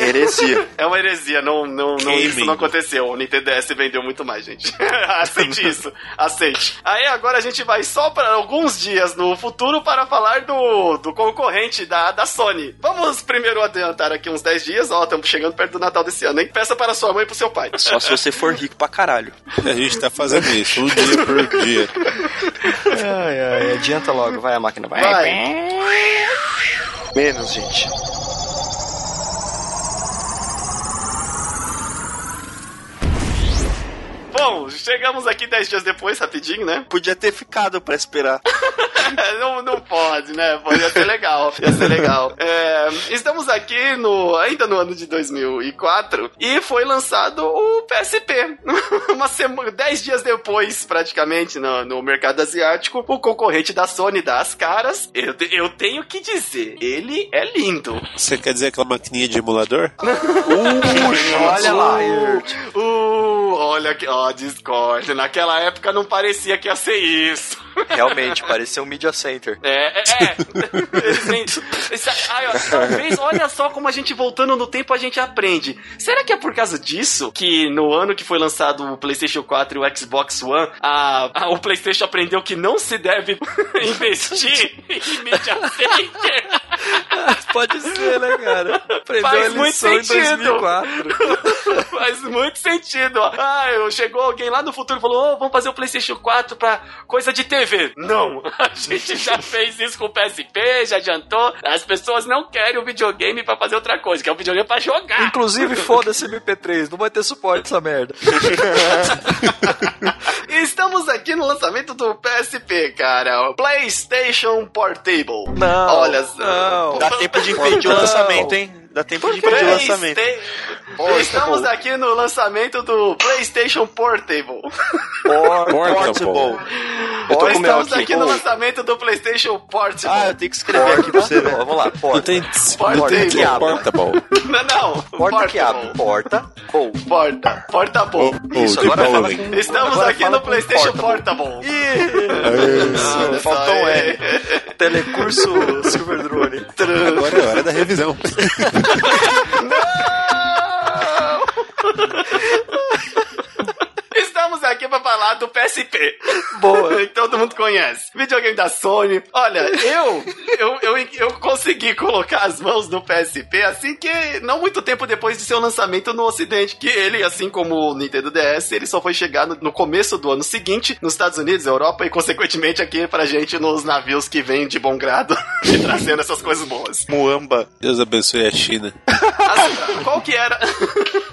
Heresia. é uma heresia, não, não, não, isso não aconteceu. O Nintendo DS vendeu muito mais, gente. aceite isso, aceite. Aí agora a gente vai só para alguns dias no futuro para falar do, do concorrente da, da Sony. Vamos primeiro adiantar aqui uns 10 dias, ó, estamos chegando perto do Natal desse ano, hein? Peça para sua mãe e pro seu pai. Só se você for rico pra caralho. A gente tá fazendo isso, um dia por dia. Ai, ai, adianta logo, vai a máquina, vai. Vai. Menos, gente. Bom, chegamos aqui 10 dias depois, rapidinho, né? Podia ter ficado pra esperar. não, não pode, né? Pô, ia ser legal. Ia ser legal. É, estamos aqui no, ainda no ano de 2004 e foi lançado o PSP. Uma semana, 10 dias depois, praticamente, no, no mercado asiático, o concorrente da Sony das caras. Eu, eu tenho que dizer, ele é lindo. Você quer dizer aquela maquininha de emulador? Olha lá. Uh, olha que, ó, Discord. Naquela época não parecia que ia ser isso. Realmente, parecia um media center. É, é, é. Ai, ó, talvez, olha só como a gente voltando no tempo a gente aprende. Será que é por causa disso que no ano que foi lançado o PlayStation 4 e o Xbox One, a, a- o PlayStation aprendeu que não se deve investir em media center? Pode ser, né, cara? Aprendeu Faz a muito lição em sentido. 2004. Faz muito sentido, ó. Ah, eu- chegou alguém lá no futuro e falou: Ô, vamos fazer o PlayStation 4 pra coisa de TV. Não, a gente já fez isso com o PSP, já adiantou. As pessoas não querem o videogame pra fazer outra coisa, que é o videogame pra jogar. Inclusive, foda-se MP3, não vai ter suporte essa merda. Estamos aqui no lançamento do PSP, cara. O PlayStation Portable. Não. Olha só. Não. Dá tempo de impedir o lançamento, hein? Dá tempo de o lançamento. Estamos aqui no lançamento do PlayStation Portable. Portable. Eu tô com Estamos aqui. aqui no lançamento do PlayStation Portable. Ah, eu tenho que escrever aqui pra você, né? Vamos lá, porta. tem Portable. Portable. Não, não. Porta que abre. Porta. Ou. Porta. Portable. Ou Isso, de agora fala. Estamos Agora aqui fala no PlayStation Portable. Portable. Ih, faltou um é. R. Telecurso Silver Drone. Agora é hora da revisão. Não! Estamos aqui pra falar do PSP. Boa. que todo mundo conhece. Videogame da Sony. Olha, eu, eu, eu, eu consegui colocar as mãos no PSP assim que, não muito tempo depois de seu lançamento no Ocidente, que ele, assim como o Nintendo DS, ele só foi chegar no, no começo do ano seguinte nos Estados Unidos, Europa e, consequentemente, aqui pra gente nos navios que vêm de bom grado e trazendo essas coisas boas. Muamba. Deus abençoe a China. As- qual que era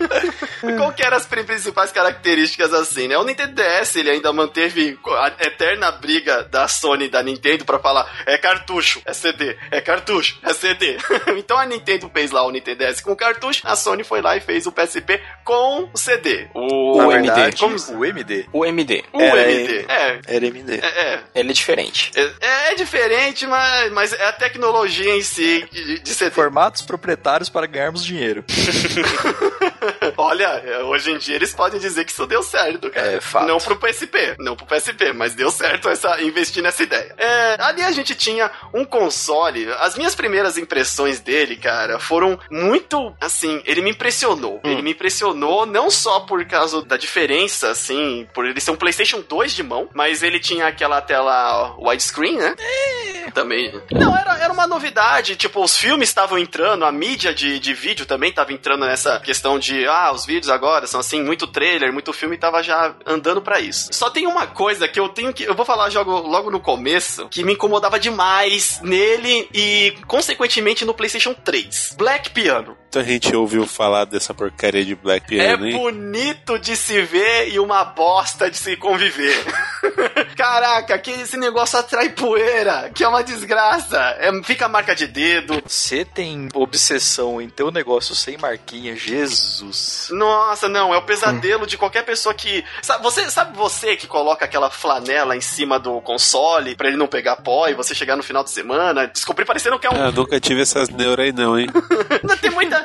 qual que eram as principais características assim, né? O Nintendo DS ele ainda manteve a eterna briga da Sony e da Nintendo pra falar é cartucho, é CD, é cartucho, é CD. então a Nintendo fez lá o Nintendo DS com cartucho, a Sony foi lá e fez o PSP com o CD. O, o verdade, MD. Como... o MD. O MD. O Era MD. É, Era MD. é, é. Ele é diferente. É, é diferente, mas, mas é a tecnologia em si de, de CD. Formatos proprietários para ganharmos dinheiro. Olha, hoje em dia eles podem dizer que isso deu certo, cara. É, fato. Não pro PSP, não pro PSP, mas deu certo essa, investir nessa ideia. É, ali a gente tinha um console. As minhas primeiras impressões dele, cara, foram muito, assim, ele me impressionou. Ele me impressionou não só por causa da diferença, assim, por ele ser um PlayStation 2 de mão, mas ele tinha aquela tela widescreen, né? também. Não, era, era uma novidade. Tipo, os filmes estavam entrando, a mídia de, de vídeo também estava entrando nessa questão de, ah, os vídeos agora são assim, muito trailer, muito filme tava já andando pra isso. Só tem uma coisa que eu tenho que. Eu vou falar jogo logo no começo, que me incomodava demais nele e, consequentemente, no PlayStation 3. Black Piano. Muita gente ouviu falar dessa porcaria de Black É Piano, hein? bonito de se ver e uma bosta de se conviver. Caraca, que esse negócio atrai poeira, que é uma desgraça. É, fica marca de dedo. Você tem obsessão em ter um negócio sem marquinha, Jesus. Nossa, não, é o pesadelo de qualquer pessoa que. Sabe você, sabe você que coloca aquela flanela em cima do console pra ele não pegar pó e você chegar no final de semana, descobrir parecendo que é um. Ah, nunca tive essas neuras aí não, hein? Não, Tem muita.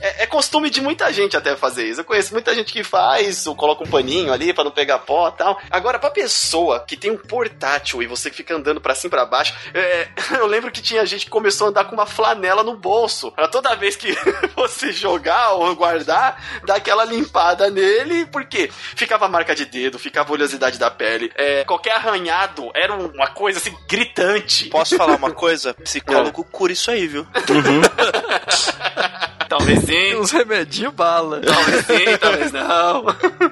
É, é costume de muita gente até fazer isso. Eu conheço muita gente que faz, ou coloca um paninho ali pra não pegar pó e tal. Agora, pra pessoa que tem um portátil e você fica andando pra cima e pra baixo, é, eu lembro que tinha gente que começou a andar com uma flanela no bolso. Pra toda vez que você jogar ou guardar, dar aquela limpada nele, porque ficava marca de dedo, ficava oleosidade da pele. É, qualquer arranhado era uma coisa assim gritante. Posso falar uma coisa? Psicólogo cura isso aí, viu? Talvez sim. Uns remedinhos bala. Talvez sim, talvez não.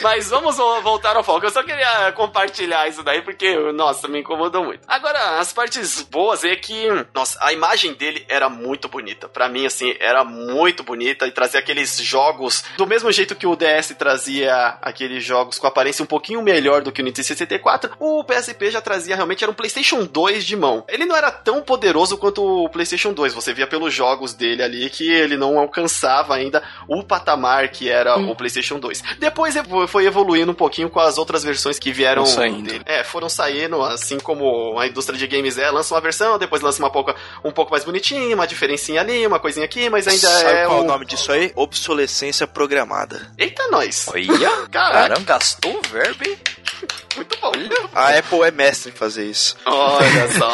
Mas vamos vo- voltar ao foco. Eu só queria compartilhar isso daí porque, nossa, me incomodou muito. Agora, as partes boas é que, nossa, a imagem dele era muito bonita. Pra mim, assim, era muito bonita e trazia aqueles jogos do mesmo jeito que o DS trazia aqueles jogos com aparência um pouquinho melhor do que o Nintendo 64. O PSP já trazia realmente era um PlayStation 2 de mão. Ele não era tão poderoso quanto o PlayStation 2. Você via pelos jogos dele ali que ele não alcançava ainda o patamar que era o PlayStation 2. Depois foi evoluindo um pouquinho com as outras versões que vieram Foram saindo. dele. É, foram saindo, assim como a indústria de games é, lança uma versão, depois lança uma pouco, um pouco mais bonitinha, uma diferencinha ali, uma coisinha aqui, mas ainda Sabe é qual é um... o nome disso aí? Obsolescência programada. Eita, nós! Olha, caramba, gastou o verbo, muito bom. A Apple é mestre em fazer isso. Olha só.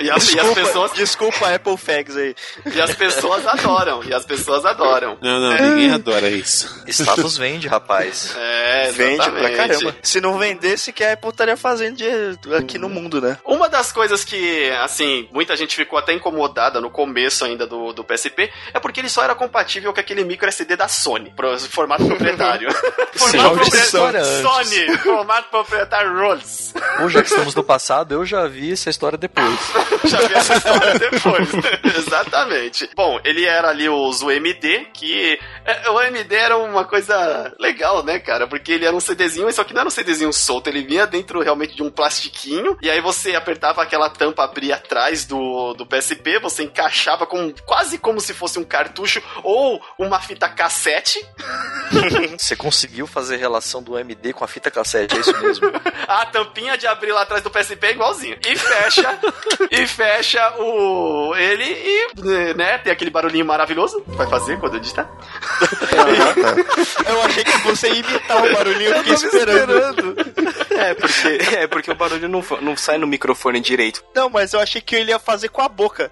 E, a- e as Desculpa, pessoas, desculpa Apple Fags aí. e as pessoas adoram, e as pessoas adoram. Não, não, ninguém adora isso. Status vende, rapaz. É, Vende pra exatamente. caramba. Se não vendesse, que a Apple estaria fazendo de- aqui no mundo, né? Uma das coisas que, assim, muita gente ficou até incomodada no começo ainda do, do PSP é porque ele só era compatível com aquele micro SD da Sony, pro formato proprietário. formato proprietário. Sony, formato proprietário Rolls. Ou já que estamos no passado, eu já vi essa história depois. Já vi essa história depois. Exatamente. Bom, ele era ali os UMD, que é, o UMD era uma coisa legal, né, cara? Porque ele era um CDzinho, só que não era um CDzinho solto, ele vinha dentro realmente de um plastiquinho, e aí você apertava aquela tampa, abria atrás do, do PSP, você encaixava com quase como se fosse um cartucho ou uma fita cassete. Você conseguiu fazer relação do MD com a fita cassete, é isso mesmo? A tampinha de abrir lá atrás do PSP é igualzinho. E fecha, e fecha o ele e, né, tem aquele barulhinho maravilhoso que vai fazer quando eu digitar. Eu achei que você ia imitar o barulhinho, eu fiquei esperando. É, porque, é porque o barulho não, não sai no microfone direito. Não, mas eu achei que ele ia fazer com a boca.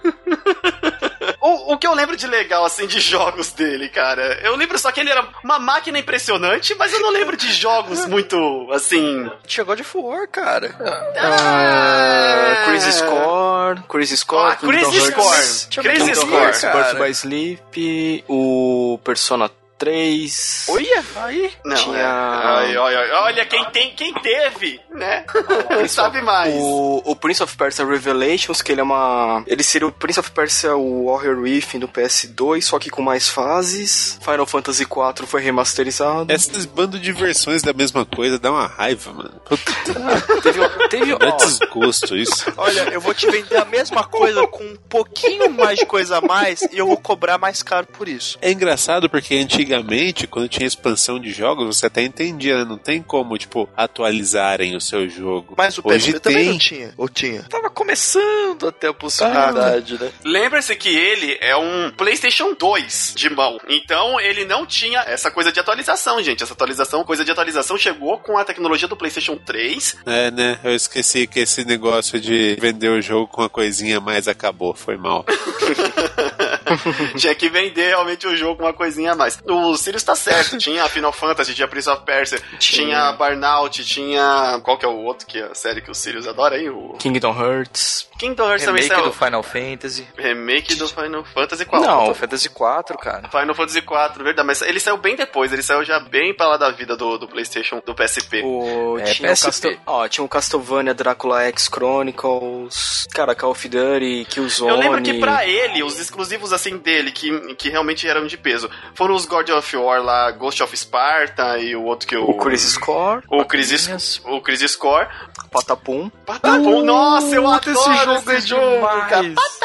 O, o que eu lembro de legal, assim, de jogos dele, cara, eu lembro só que ele era uma máquina impressionante, mas eu não lembro de jogos muito, assim... Chegou de for, cara. Ah, Crazy Score, Crazy Score, Ah, Hearts, Score. Kingdom Score. Birth by Sleep, o Persona 3. Olha, aí. Não, Tinha- é. Olha, olha, olha quem, tem, quem teve, né? Quem sabe mais. O, o Prince of Persia Revelations, que ele é uma. Ele seria o Prince of Persia o Warrior Within do PS2, só que com mais fases. Final Fantasy IV foi remasterizado. Esses bando de versões da mesma coisa dá uma raiva, mano. Puta, Teve, teve, ó, desgosto isso. Olha, eu vou te vender a mesma coisa com um pouquinho mais de coisa a mais e eu vou cobrar mais caro por isso. É engraçado porque antigamente, quando tinha expansão de jogos, você até entendia, né? Não tem como, tipo, atualizarem o seu jogo. Mas o Hoje PSP também não tinha. Ou tinha? Tava começando até a possibilidade, né? Lembre-se que ele é um PlayStation 2 de mão. Então ele não tinha essa coisa de atualização, gente. Essa atualização, coisa de atualização chegou com a tecnologia do PlayStation 3. É, né? Eu esqueci que esse negócio de vender o jogo com uma coisinha mais acabou. Foi mal. tinha que vender realmente o jogo uma coisinha a mais. O Sirius tá certo. Tinha Final Fantasy, tinha Prince of Persia, tinha Burnout, tinha. Qual que é o outro que é a série que o Sirius adora aí? O Kingdom Hearts. Kingdom Hearts também Remake saiu. do Final Fantasy. Remake do Final Fantasy qual? Não. Final Fantasy 4, cara. Final Fantasy 4, verdade, mas ele saiu bem depois, ele saiu já bem pra lá da vida do, do PlayStation, do PSP. O, É, tinha, o PSP. Ó, tinha o Castlevania Dracula X Chronicles. Cara, Call of Duty, Killzone. Eu lembro que pra ele, os exclusivos assim dele, que, que realmente eram de peso, foram os God of War lá, Ghost of Sparta e o outro que eu. O Crisis Core, O Crisis, o Crisis Core. Patapum. Patapom, nossa, eu adoro esse jogo é cara. demais.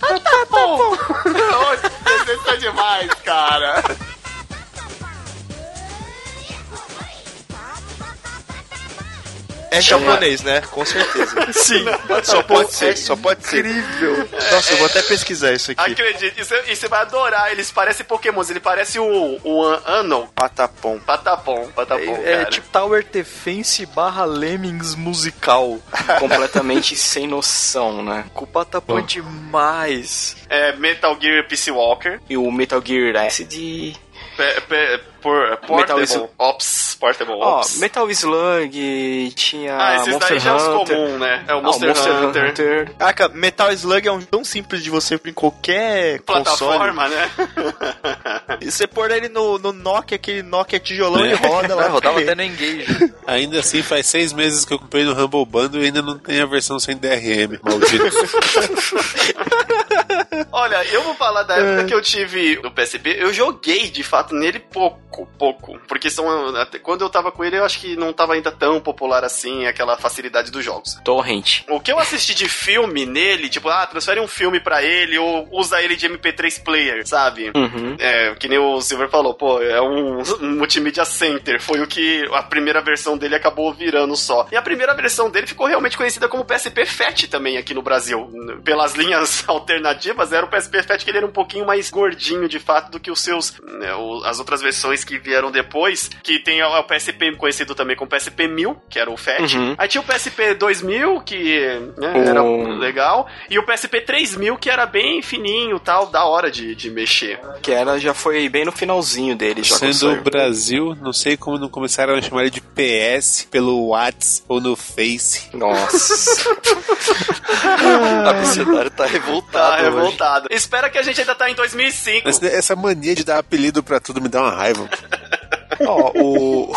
Patapom. Esse é demais, cara. É japonês, né? Com certeza. Sim. Só pode ser, só pode ser. Incrível. Nossa, eu vou até pesquisar isso aqui. Acredite, e você- e você vai adorar, eles parecem pokémons, ele parece o, o Anon. Patapom. Patapom, patapom, É, cara. tipo Tower Defense barra Lemmings musical. completamente sem noção, né? Com o Patapom demais. É Metal Gear Peace Walker. E o Metal Gear Acid. Pe, pe, por, Metal portable Slug. Ops. Portable Ó, Ops. Metal Slug, tinha ah, esses Monster daí já é os comum, né? É o Ah, Monster, Hunter. Hunter. Caraca, Metal Slug é um tão simples de você em qualquer console. Plataforma, né? E você pôr ele no, no Nokia, aquele Nokia tijolão É. e roda lá. rodava até no Engage. Ainda assim, faz seis meses que eu comprei no Humble Bundle e ainda não tem a versão sem DRM, maldito. Olha, eu vou falar da época que eu tive no PSP. Eu joguei, de fato, nele pouco, pouco. Porque são, quando eu tava com ele, eu acho que não tava ainda tão popular assim, aquela facilidade dos jogos. Torrent. O que eu assisti de filme nele, tipo, ah, transfere um filme pra ele ou usa ele de MP3 player, sabe? Uhum. É, que nem o Silver falou, pô, é um, um multimedia center. Foi o que a primeira versão dele acabou virando só. E a primeira versão dele ficou realmente conhecida como PSP Fat também aqui no Brasil. Pelas linhas alternativas, era o PSP Fat que ele era um pouquinho mais gordinho de fato do que os seus. né, as outras versões que vieram depois. Que tem o, PSP conhecido também como PSP 1000, que era o Fat. Uhum. Aí tinha o PSP 2000, que né, era legal. E o PSP 3000, que era bem fininho tal, da hora de, de mexer. Que era, já foi bem no finalzinho dele, já Sendo o. Brasil, não sei como não começaram a chamar ele de PS pelo Whats ou no Face. Nossa. A Abecedário tá Tá revoltado. hoje. revoltado. Espera que a gente ainda tá em 2005. Essa, essa mania de dar apelido pra tudo me dá uma raiva. Ó, o,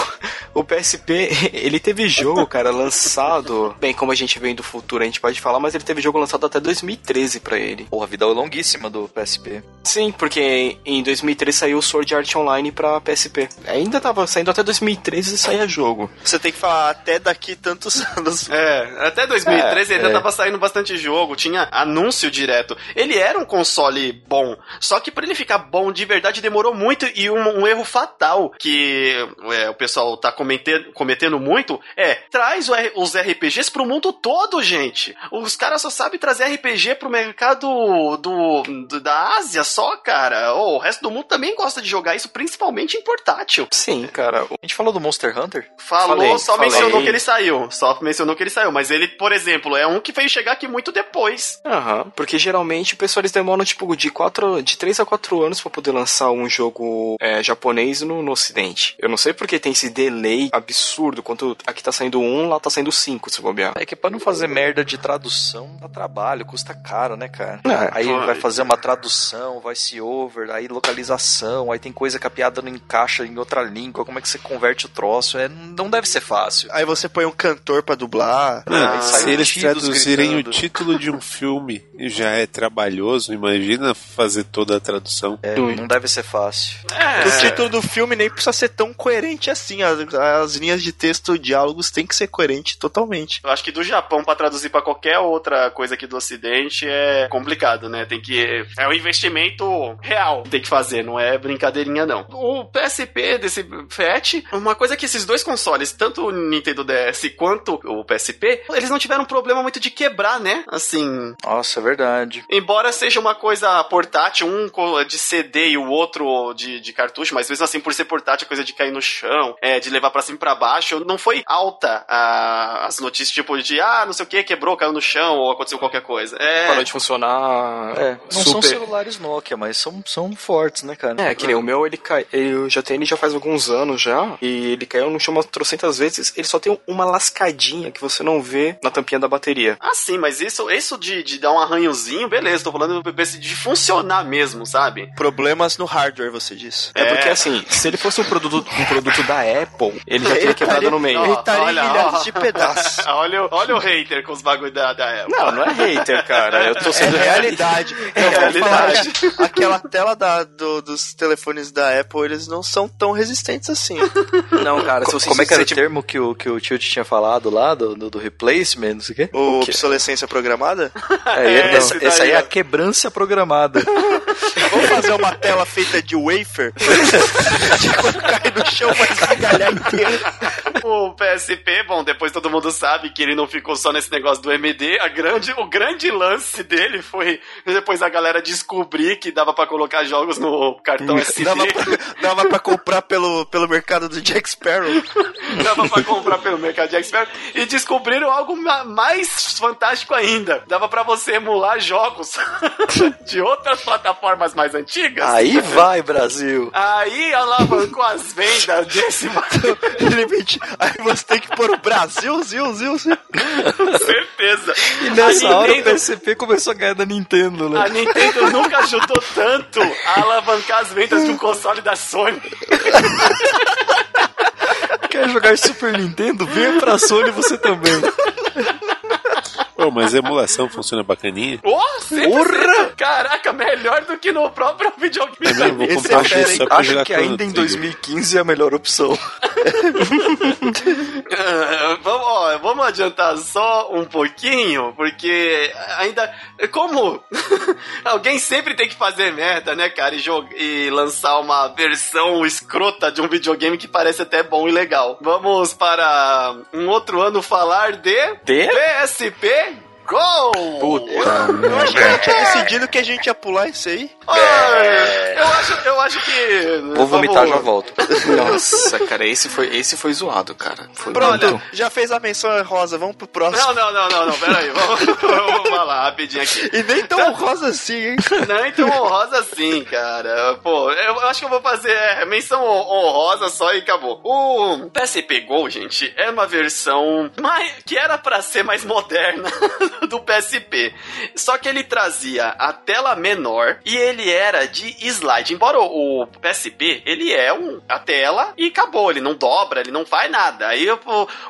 o PSP, ele teve jogo, cara, lançado. Bem, como a gente vem do futuro, a gente pode falar, mas ele teve jogo lançado até 2013 pra ele. Porra, a vida é longuíssima do PSP. Sim, porque em 2013 saiu o Sword Art Online pra PSP. Ainda tava saindo até 2013 e saía jogo. Você tem que falar até daqui tantos anos. É, até 2013 ainda é. tava saindo bastante jogo, tinha anúncio direto. Ele era um console bom, só que pra ele ficar bom de verdade demorou muito e um, um erro fatal que é, o pessoal tá cometendo, cometendo muito é traz os RPGs pro mundo todo, gente. Os caras só sabem trazer RPG pro mercado do, do- da Ásia só, cara. Ô, o resto do mundo também gosta de jogar isso, principalmente em portátil. Sim, cara. A gente falou do Monster Hunter? Falou, Falei, só falei. mencionou que ele saiu. Só mencionou que ele saiu. Mas ele, por exemplo, é um que veio chegar aqui muito depois. Aham, porque geralmente o pessoal eles demoram tipo de quatro, de 3 a 4 anos pra poder lançar um jogo é, japonês no, no ocidente. Eu não sei porque tem esse delay absurdo. Quanto aqui tá saindo um, lá tá saindo cinco, se bobear. É que pra não fazer merda de tradução dá trabalho, custa caro, né, cara? É, aí foi. vai fazer uma tradução, vai se over, aí localização, aí tem coisa que a piada não encaixa em outra língua, como é que você converte o troço? É, não deve ser fácil. Aí você põe um cantor pra dublar. Ah, sai se eles traduzirem gritando. o título de um filme e já é trabalhoso, imagina fazer toda a tradução. É, não deve ser fácil. É, O título do filme nem precisa ser tão coerente assim. As, as linhas de texto, diálogos, tem que ser coerente totalmente. Eu acho que do Japão pra traduzir pra qualquer outra coisa aqui do Ocidente é complicado, né? Tem que é um investimento real, tem que fazer, não é brincadeirinha não. O PSP desse FAT, uma coisa que esses dois consoles, tanto o Nintendo DS quanto o PSP, eles não tiveram um problema muito de quebrar, né? Assim, Nossa, é verdade. Embora seja uma coisa portátil, um de CD e o outro de, de cartucho, mas mesmo assim, por ser portátil, a coisa de cair no chão, é, de levar pra cima e pra baixo, não foi alta a- as notícias, tipo, de, ah, não sei o que, quebrou, caiu no chão, ou aconteceu qualquer coisa. É, Parou de funcionar. É, não são super. celulares Nokia, mas são, são fortes, né, cara? É, que nem o meu, ele cai. Eu já tenho ele já faz alguns anos já. E ele caiu no chão umas trocentas vezes. Ele só tem uma lascadinha que você não vê na tampinha da bateria. Ah, sim, mas isso, isso de, de dar um arranhozinho, beleza, tô falando de funcionar mesmo, sabe? Problemas no hardware, você disse. É, porque assim, se ele fosse um produto, um produto da Apple, ele já teria quebrado no meio. Ele estaria em olha, milhares de pedaços. olha, o- olha o hater com os bagulho da, da Apple. Não, não é hater, cara. Eu tô É sendo realidade. É vou falar realidade. que aquela tela da- do- dos telefones da Apple, eles não são tão resistentes assim. Não, cara, se você Como é que era o se- termo que o, que o Tilt tinha falado lá, do, do, do replacement, não sei o quê? O quê? obsolescência programada? É, É, essa, esse essa aí é a quebrança programada. Vamos fazer uma tela feita de wafer? de quando cai no chão vai esmigalhar inteiro. O PSP, bom, depois todo mundo sabe que ele não ficou só nesse negócio do MD. A grande, o grande lance dele foi depois a galera descobrir que dava pra colocar jogos no cartão SD. Dava pra, dava pra comprar pelo, pelo mercado do Jack Sparrow. Dava pra comprar pelo Mercado Expert e descobriram algo ma- mais fantástico ainda. Dava pra você emular jogos de outras plataformas mais antigas. Aí vai, Brasil. Aí alavancou as vendas desse Vende- Aí você tem que pôr o Brasil, zil, zil, zil. certeza. E nessa A hora o Nintendo- PSP começou a ganhar da Nintendo, né? A Nintendo nunca ajudou tanto a alavancar as vendas de um console da Sony. Quer jogar Super Nintendo? Venha pra Sony você também. Pô, mas a emulação funciona bacaninha. Oh, 100%. Caraca, melhor do que no próprio videogame. É mesmo, vou Esse comprar é X hein? só pra Acho jogar que ainda em Trigger. 2015 é a melhor opção. Ah, vamos, ó, vamos adiantar só um pouquinho, porque ainda. Como alguém sempre tem que fazer merda, né, cara? E, e lançar uma versão escrota de um videogame que parece até bom e legal. Vamos para um outro ano falar de. De? PSP Go! Puta Eu acho que a gente tinha decidido que a gente ia pular isso aí. Ah, eu, acho, eu acho que. Vou vomitar, já volto. Nossa, cara, esse foi, esse foi zoado, cara. Foi Pronto, muito. já fez a menção rosa, vamos pro próximo. Não, não, não, não, não, peraí, vamos, vamos falar rapidinho aqui. E nem tão rosa assim, hein? Não, então honrosa sim, cara. Pô, eu, acho que eu vou fazer é, menção hon- honrosa só e acabou. O PSP Go, gente, é uma versão mais, que era pra ser mais moderna do PSP. Só que ele trazia a tela menor e ele era de slide. Embora o, PSP, ele é um, a tela e acabou. Ele não dobra, ele não faz nada. Aí o,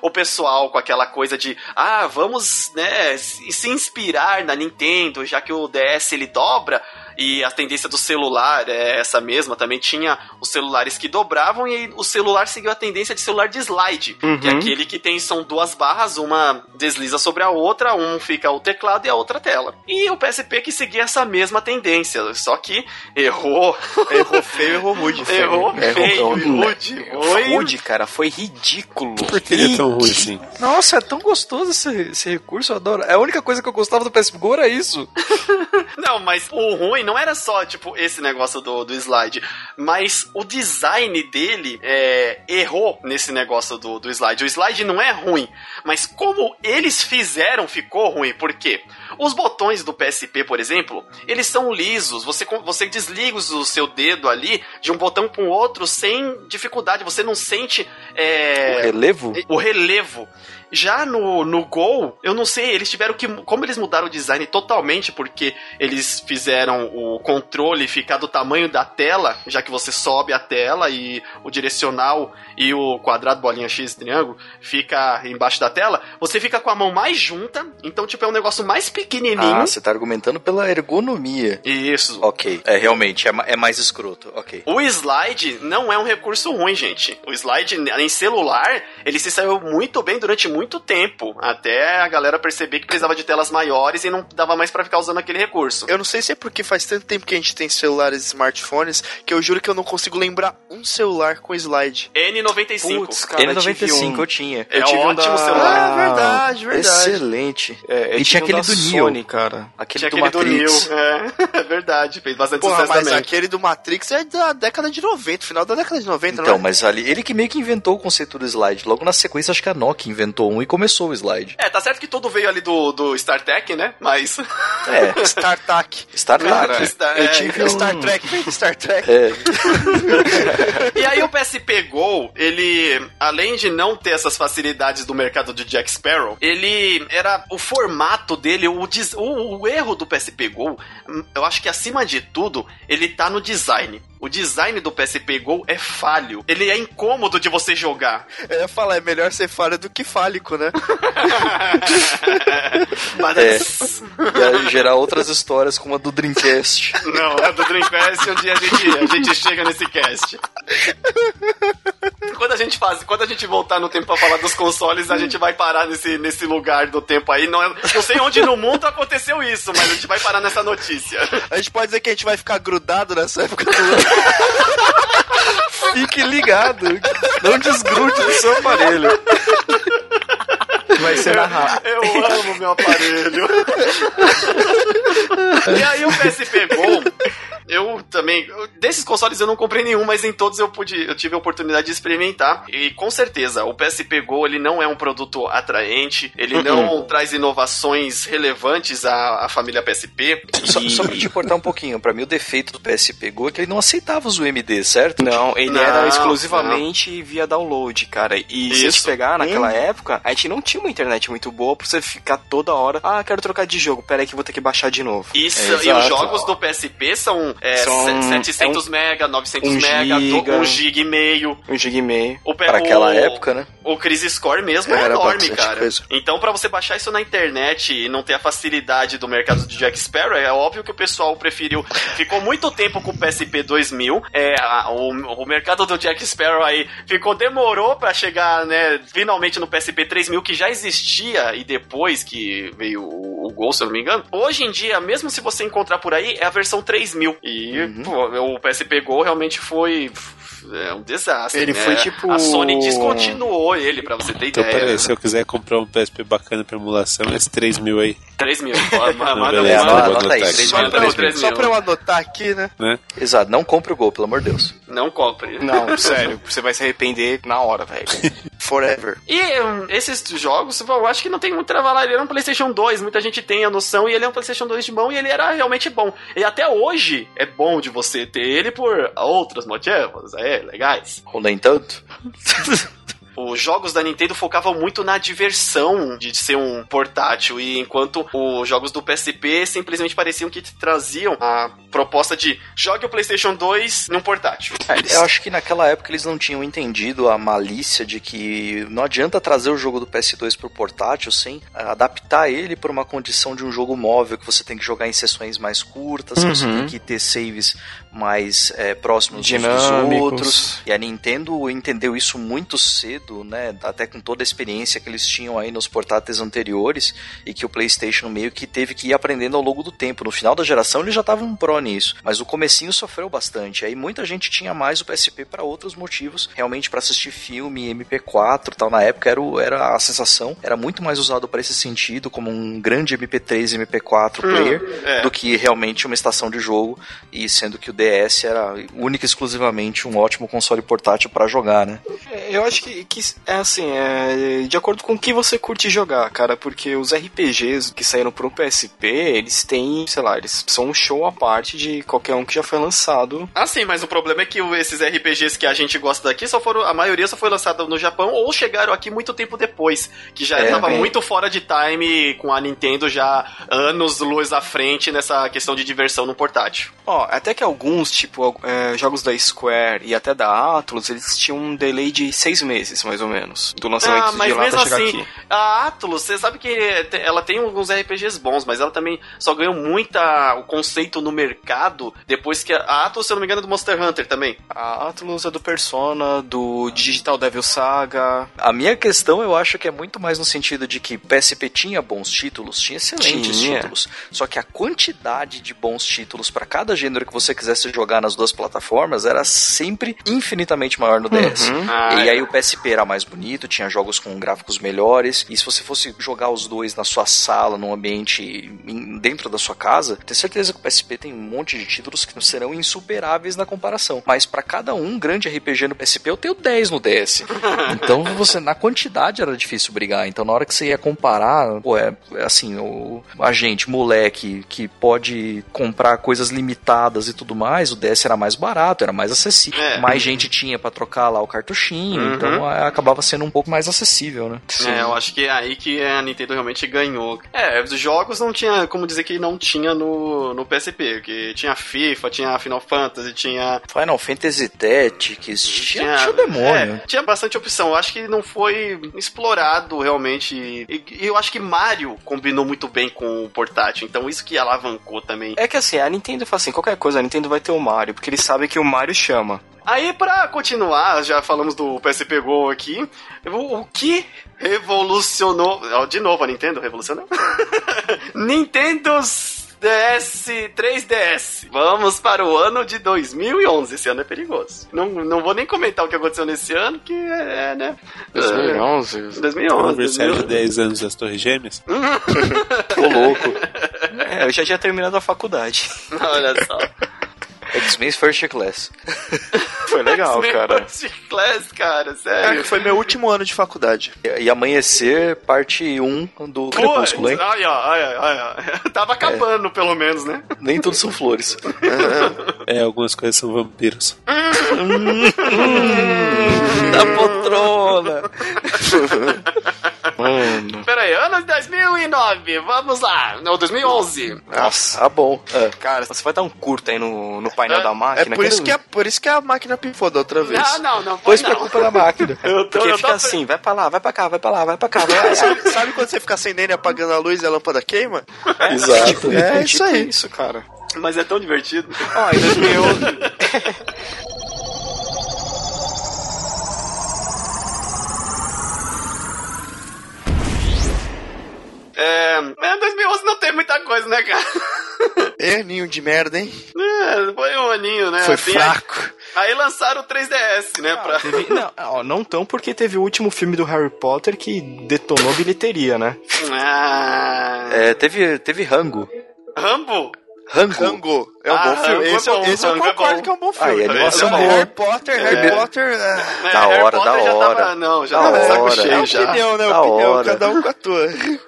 o pessoal com aquela coisa de, ah, vamos, né, se inspirar na Nintendo, já que o DS ele dobra. E a tendência do celular é essa mesma, também tinha os celulares que dobravam e aí o celular seguiu a tendência de celular de slide, que é Uhum. aquele que tem são duas barras, uma desliza sobre a outra, um fica o teclado e a outra a tela. E o PSP que seguia essa mesma tendência, só que errou, Errou feio, errou rude. errou Errou, feio, errou. rude, foi Rude, cara, foi ridículo. Por que ele é tão ruim assim? Nossa, é tão gostoso esse, esse recurso, eu adoro. É a única coisa que eu gostava do PSP Go era isso. Não, mas o ruim não era só, tipo, esse negócio do, do slide, mas o design dele é, errou nesse negócio do, do slide. O slide não é ruim, mas como eles fizeram ficou ruim. Por quê? Os botões do PSP, por exemplo, eles são lisos. Você, você desliga o seu dedo ali de um botão para o outro sem dificuldade. Você não sente é, O relevo? o relevo. Já no, no Gol, eu não sei, eles tiveram que. Como eles mudaram o design totalmente, porque eles fizeram o controle ficar do tamanho da tela, já que você sobe a tela e o direcional e o quadrado, bolinha X, triângulo, fica embaixo da tela, você fica com a mão mais junta, então, tipo, é um negócio mais pequenininho. Ah, você tá argumentando pela ergonomia. Isso. Ok, é realmente, é, é mais escroto, ok. O slide não é um recurso ruim, gente. O slide em celular, ele se saiu muito bem durante muito tempo, até a galera perceber que precisava de telas maiores e não dava mais pra ficar usando aquele recurso. Eu não sei se é porque faz tanto tempo que a gente tem celulares e smartphones que eu juro que eu não consigo lembrar um celular com slide. N95. Putz, cara, eu tive N95 um. eu tinha. É eu tive um ótimo da... celular. Ah, verdade, verdade. Excelente. É, eu E tinha um aquele do Neo. Sony, cara. Aquele Tinha do aquele do Matrix. Neo. É, é verdade, fez bastante Porra, sucesso mas também. aquele do Matrix é da década de 90, final da década de 90, Então, não é? mas ali, ele que meio que inventou o conceito do slide. Logo na sequência, acho que a Nokia inventou e começou o slide. É, tá certo que tudo veio ali do, do StarTech, né? Mas. É. Star Cara, Trek. Star- eu é, tive um... Star Trek, do Star Trek. É, E aí o PSP Go, ele, além de não ter essas facilidades do mercado de Jack Sparrow, ele era o formato dele, o, des- o, o erro do PSP Go, eu acho que acima de tudo, ele tá no design. O design do PSP Go é falho. Ele é incômodo de você jogar. Eu ia falar, é melhor ser falha do que fálico, né? Mas É. ia gerar outras histórias como a do Dreamcast. Não, a do Dreamcast um dia a gente, a gente chega nesse cast. Quando a gente faz, quando a gente voltar no tempo pra falar dos consoles, a gente vai parar nesse, nesse lugar do tempo aí. Não, é- não sei onde no mundo aconteceu isso, mas a gente vai parar nessa notícia. A gente pode dizer que a gente vai ficar grudado nessa época do. Fique ligado. Não desgrude do seu aparelho. Vai ser narrado. Eu amo meu aparelho. e aí o PSP Go, eu também, eu- desses consoles eu não comprei nenhum, mas em todos eu pude, eu tive a oportunidade de experimentar. E com certeza, o PSP Go ele não é um produto atraente, ele não traz inovações relevantes à, à família PSP. Só, E- só pra te cortar um pouquinho, pra mim o defeito do PSP Go é que ele não aceitava os UMD, certo? Não, ele Não, era exclusivamente via download, cara. E se a gente Isso. pegar naquela época, a gente não tinha uma internet muito boa pra você ficar toda hora. Ah, quero trocar de jogo, pera aí que eu vou ter que baixar de novo. Isso, É, e os jogos do PSP são, é, São- se- 700 mega, 900 um mega, giga. 1 giga e meio. Um giga e meio. O, Para aquela o- época, né? O Crisis Score mesmo é Era enorme, cara. coisa. Então, pra você baixar isso na internet e não ter a facilidade do mercado de Jack Sparrow, é óbvio que o pessoal preferiu. Ficou muito tempo com o PSP 2000. É, a- o, o mercado do Jack Sparrow aí ficou, demorou pra chegar, né, finalmente no PSP 3000, que já existia e depois que veio o, o Gol, se eu não me engano. Hoje em dia, mesmo se você encontrar por aí, é a versão 3000. E Uhum. pô, o PSP Go realmente foi. É um desastre. Ele né? foi tipo- A Sony descontinuou ele, pra você ter Então, ideia. peraí, se eu quiser comprar um PSP bacana pra emulação, esse 3 mil aí, 3 mil. Manda, anota anotar aí, Só mil, pra, três 3 Só mil. pra eu anotar aqui, né? né? Exato, não compre o Gol, pelo amor de Deus. Não compre. Não, sério, você vai se arrepender na hora, velho. Forever. E um, esses jogos, bom, eu acho que não tem muito trabalho. Ele era um PlayStation 2, muita gente tem a noção, e ele é um PlayStation 2 de bom, e ele era realmente bom. E até hoje é bom de você ter ele por outros motivos, é, legais. Ou nem tanto. Os jogos da Nintendo focavam muito na diversão de ser um portátil, e enquanto os jogos do PSP simplesmente pareciam que te traziam a proposta de jogue o PlayStation 2 num portátil. Eu acho que naquela época eles não tinham entendido a malícia de que não adianta trazer o jogo do PS2 pro portátil sem adaptar ele para uma condição de um jogo móvel que você tem que jogar em sessões mais curtas, que você Uhum. tem que ter saves mais é, próximos uns dos Dinâmicos. outros. E a Nintendo entendeu isso muito cedo cedo, né? Até com toda a experiência que eles tinham aí nos portáteis anteriores e que o PlayStation meio que teve que ir aprendendo ao longo do tempo. No final da geração ele já tava um pro nisso, mas o comecinho sofreu bastante. Aí muita gente tinha mais o PSP para outros motivos, realmente para assistir filme, MP4, tal. Na época era, o, era a sensação, era muito mais usado para esse sentido, como um grande MP3, MP4 player, é. do que realmente uma estação de jogo. E sendo que o DS era única e exclusivamente um ótimo console portátil para jogar, né? Eu acho que, que é assim, é de acordo com o que você curte jogar, cara, porque os RPGs que saíram pro PSP, eles têm, sei lá, eles são um show à parte de qualquer um que já foi lançado. Ah, sim, mas o problema é que esses RPGs que a gente gosta daqui só foram. A maioria só foi lançada no Japão ou chegaram aqui muito tempo depois. Que já É, estava bem- muito fora de time com a Nintendo já anos luz à frente nessa questão de diversão no portátil. Ó, até que alguns, tipo, é, jogos da Square e até da Atlus, eles tinham um delay de seis meses, mais ou menos, do lançamento Ah, mas de lá mesmo assim, aqui. a Atlus, você sabe que ela tem alguns RPGs bons, mas ela também só ganhou muita o conceito no mercado depois que a, Atlus, se eu não me engano, é do Monster Hunter também. A Atlus é do Persona, do Digital Devil Saga. A minha questão eu acho que é muito mais no sentido de que PSP tinha bons títulos, tinha excelentes Tinha. títulos, só que a quantidade de bons títulos para cada gênero que você quisesse jogar nas duas plataformas era sempre infinitamente maior no DS. Ah, e é. aí o PSP era mais bonito, tinha jogos com gráficos melhores, e se você fosse jogar os dois na sua sala, num ambiente em- dentro da sua casa, tenho certeza que o PSP tem um monte de títulos que serão insuperáveis na comparação. Mas para cada um grande RPG no PSP, eu tenho 10 no DS. Então você, na quantidade era difícil brigar. Então na hora que você ia comparar, pô, é, é assim, o, a gente, moleque, que pode comprar coisas limitadas e tudo mais, o DS era mais barato, era mais acessível. É. Mais gente tinha para trocar lá o cartuchinho, Uhum. então é, acabava sendo um pouco mais acessível, né? É, eu acho que é aí que a Nintendo realmente ganhou. É, os jogos não tinha, como dizer que não tinha no, no PSP, que tinha FIFA, tinha Final Fantasy, tinha... Final Fantasy Tactics, tinha, tinha o demônio. é, tinha bastante opção. Eu acho que não foi explorado realmente. E, e eu acho que Mario combinou muito bem com o portátil, então isso que alavancou também. É que assim, a Nintendo fala assim, qualquer coisa, a Nintendo vai ter o Mario, porque eles sabem que o Mario chama. Aí, pra continuar, já falamos do PSP Go aqui. O, o que revolucionou. ó, De novo, a Nintendo revolucionou? Nintendo's DS 3DS. Vamos para o ano de 2011. Esse ano é perigoso. Não, não vou nem comentar o que aconteceu nesse ano, que é, né? 2011. É, 2011. Aniversário de 2011. 10 anos das Torres Gêmeas. Ô louco. É, eu já tinha terminado a faculdade. Olha só. X-Men First Class. Foi legal, cara. First Class, cara, É, sério. que foi meu último ano de faculdade. E, e Amanhecer, parte 1 do Crepúsculo, hein? Ai, ai, ai, ai. Tava acabando, pelo menos, né? Nem tudo são flores. É, algumas coisas são vampiros. da poltrona. Mano. Pera aí, ano de 2009, vamos lá. Não, 2011. Nossa. Tá bom. É. Cara, você vai dar um curto aí no, no painel É- da É máquina. por isso, que a, ver. por isso que a máquina pifou da outra vez. Não, não, não. Pois não. preocupa da máquina. Eu tô, Porque eu fica tô assim, vai pra lá, vai pra cá, vai pra lá, vai pra cá. Vai. Sabe, sabe quando você fica acendendo e apagando a luz e a lâmpada queima? Exato. É É isso tipo aí. isso, cara. Mas é tão divertido. Ó, em 2011... É, mas 2011 não tem muita coisa, né, cara? É, ninho de merda, hein? É, foi um aninho, né? Foi Assim, fraco. Aí, aí lançaram o 3DS, né? pra... Teve- não, ó, não tão porque teve o último filme do Harry Potter que detonou a bilheteria, né? Ah, É, teve, teve Rango. Rambo? Rango. Rango. É um Ah, bom filme. Rango é Esse, eu- bom, esse eu é concordo bom. que é um bom Ah, filme. a animação é boa. Harry Potter, Harry É. Potter... ah, É, Da Harry hora, Potter da já hora. Tava, não, já Da tava saco hora. cheio É já. opinião, né? Da Opinião, hora. cada um com a tua.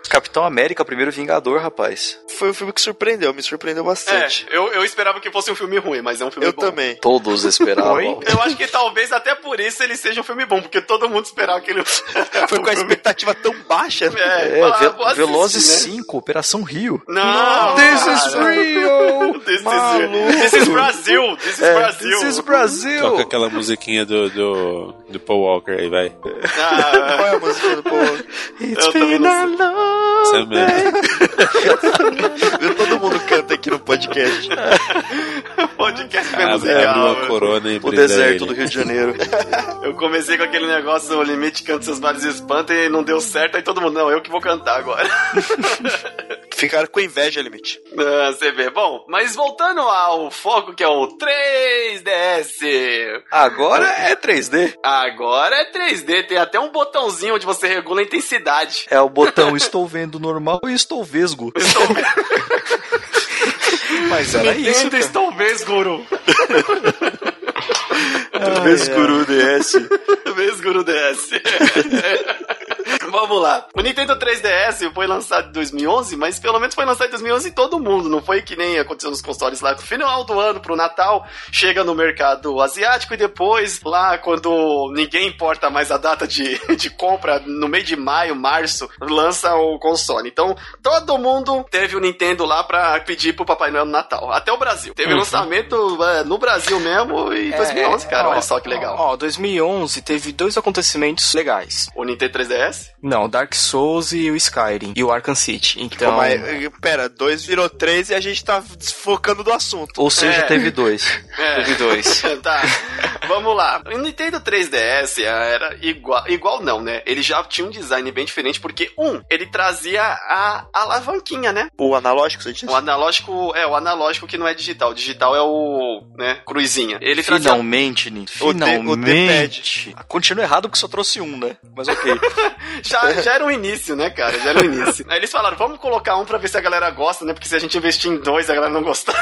Capitão América, primeiro Vingador, rapaz. Foi um filme que surpreendeu, me surpreendeu É, bastante. eu, eu esperava que fosse um filme ruim, mas é um filme eu bom. também. Todos esperavam. Eu acho que talvez até por isso ele seja um filme bom, porque todo mundo esperava que ele Foi com a expectativa tão baixa. É, É, Velozes né? 5, Operação Rio. Não, This is cara. Real! This is, Maluco. this is Brasil! This is Brasil! This is Brasil! Toca aquela musiquinha do, do, do Paul Walker aí, vai. Ah, Qual é a música do povo? eu também não sei. Essa mesmo. Todo mundo canta aqui no podcast. Podcast bem Abre musical. uma corona e O deserto ele. do Rio de Janeiro. Eu comecei com aquele negócio, o limite canta seus males espanta e não deu certo, aí todo mundo, não, eu que vou cantar agora. Ficaram com inveja, Limite. Ah, Você vê. Bom, mas voltando ao foco que é o 3DS. Agora é 3D. Agora é 3D, tem até um botãozinho onde você regula a intensidade. É o botão estou vendo normal e estou vesgo. Estou Mas era isso, Nintendo, cara. estou vesguro. Vesguru DS. Vesguru DS. Vamos lá. O Nintendo 3DS foi lançado em 2011, mas pelo menos foi lançado em 2011 em todo mundo. Não foi que nem aconteceu nos consoles lá no final do ano pro Natal. Chega no mercado asiático e depois, lá quando ninguém importa mais a data de, de compra, no meio de maio, março, lança o console. Então, todo mundo teve o Nintendo lá pra pedir pro Papai Noel no Natal. Até o Brasil. Teve lançamento é, no Brasil mesmo em 2011, cara. ó, Olha só que legal. Ó, 2011 teve dois acontecimentos legais. O Nintendo 3DS? Não, Dark Souls e o Skyrim. E o Arkham City. Então, Calma aí, pera, dois virou três e a gente tá desfocando do assunto. Ou seja, É. teve dois. É. teve dois. tá, vamos lá. O Nintendo 3DS era igual, igual não, né? Ele já tinha um design bem diferente, porque, um, ele trazia a alavanquinha, né? O analógico, você disse? O analógico, é, o analógico que não é digital. O digital é o, né, cruzinha. Ele trazia... Finalmente, Nintendo. O D- o Finalmente. Continua errado porque só trouxe um, né? Mas ok. Já, já era o início, né, cara? Já era o início. Aí eles falaram, vamos colocar um pra ver se a galera gosta, né? Porque se a gente investir em dois, a galera não gostar.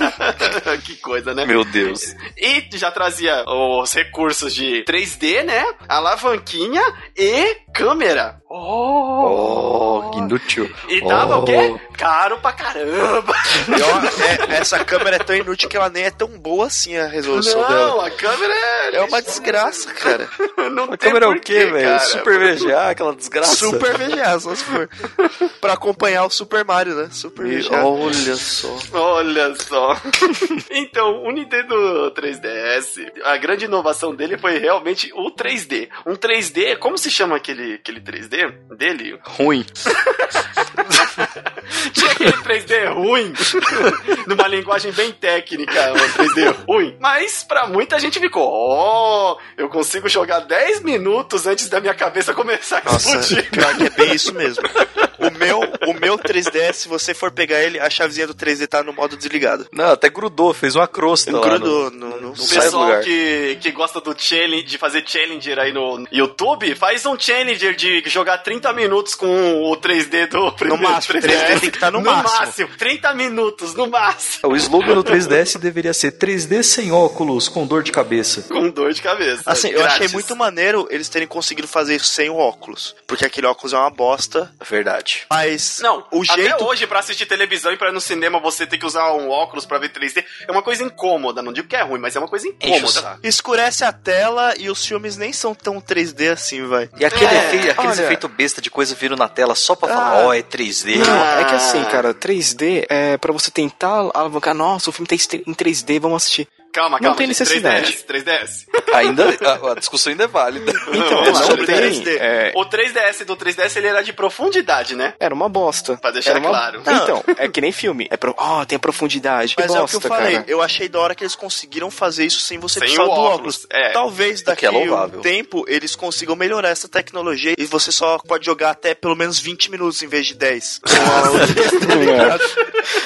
que coisa, né? Meu Deus. E já trazia os recursos de 3D, né? Alavanquinha e câmera. Oh, inútil. E tava Oh. o quê? Caro pra caramba. E, ó, é- essa câmera é tão inútil que ela nem é tão boa assim a resolução dela. Não, a câmera é... É uma desgraça, cara. Não A câmera é o quê, velho? Super VGA, aquela desgraça. Super VGA, só se for. pra acompanhar o Super Mario, né? Super VGA. Olha só. Olha só. então, o Nintendo 3DS, a grande inovação dele foi realmente o 3D. Um 3D, como se chama aquele, aquele 3D dele? Ruim. Tinha aquele 3D ruim, numa linguagem bem técnica, um 3D ruim. Mas pra muita gente ficou, ó, eu consigo jogar 10 minutos antes da minha cabeça começar a Nossa, explodir. pior que é bem isso mesmo. O meu, o meu 3DS, se você for pegar ele, a chavezinha do 3D tá no modo desligado. Não, até grudou, fez uma crosta lá. Grudou, no- não, não O sai do pessoal lugar. que, que gosta do challenge, de fazer challenger aí no YouTube, faz um challenger de jogar 30 minutos com o 3D do primeiro máximo, 3D tem que tá no máximo. 30 minutos, no máximo. O slogan do 3DS deveria ser 3D sem óculos, com dor de cabeça. Com dor de cabeça. Assim, eu achei muito maneiro eles terem conseguido fazer isso sem o óculos. Porque aquele óculos é uma bosta. Verdade. Mas Não, o jeito. até hoje, pra assistir televisão e pra ir no cinema você ter que usar um óculos pra ver 3D, é uma coisa incômoda. Não digo que é ruim, mas é uma coisa incômoda. Escurece a tela e os filmes nem são tão 3D assim, vai. E aquele É, efeito, aqueles olha- efeitos besta de coisa vindo na tela só pra falar, Ah. ó, é 3D. Não, é que assim, cara, 3D é pra você tentar alavancar, nossa, o filme tá em 3D, vamos assistir. Calma, Não calma. tem gente, necessidade. 3DS, 3DS. Ainda, a, a discussão ainda é válida. Então, não sobre tem. 3D. é, O 3DS do 3DS ele era de profundidade, né? era uma bosta. Pra deixar uma- claro. Então, é que nem filme. É pro... Ó, tem a profundidade. Que Mas bosta, é o que eu falei, cara. eu achei da hora que eles conseguiram fazer isso sem você Sem precisar o do óculos, óculos. é. Talvez daqui que é a um louvável. tempo eles consigam melhorar essa tecnologia e você só pode jogar até pelo menos 20 minutos em vez de 10.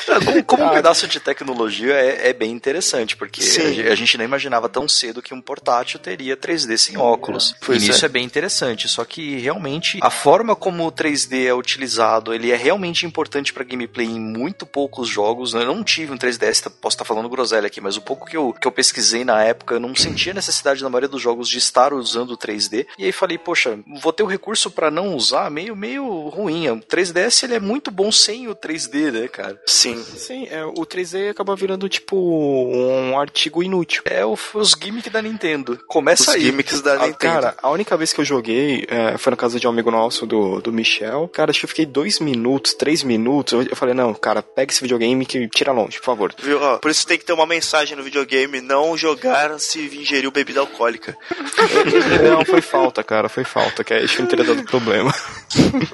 Como, como um pedaço de tecnologia é, é bem interessante, porque Sim. a gente nem imaginava tão cedo que um portátil teria 3D sem óculos. Pois e isso é. é. bem interessante, só que realmente a forma como o 3D é utilizado, ele é realmente importante pra gameplay em muito poucos jogos. Eu não tive um 3DS, tá- posso estar falando groselha aqui, mas o pouco que eu, que eu pesquisei na época, eu não sentia necessidade na maioria dos jogos de estar usando o 3D. E aí falei, poxa, vou ter o recurso pra não usar, meio, meio ruim. O 3DS ele é muito bom sem o 3D, né, cara? Sim. Sim, é, o 3D acaba virando tipo um artigo inútil. É o- os gimmicks da Nintendo. Começa Os aí. gimmicks da Ah, Nintendo. cara, a única vez que eu joguei é, foi na casa de um amigo nosso, do, do Michel. Cara, acho que eu fiquei dois minutos, três minutos. Eu, eu falei, não, cara, pega esse videogame e tira longe, por favor. Viu? Ó, por isso tem que ter uma mensagem no videogame: não jogar se ingeriu bebida alcoólica. não, foi falta, cara, foi falta, que que não teria dado problema.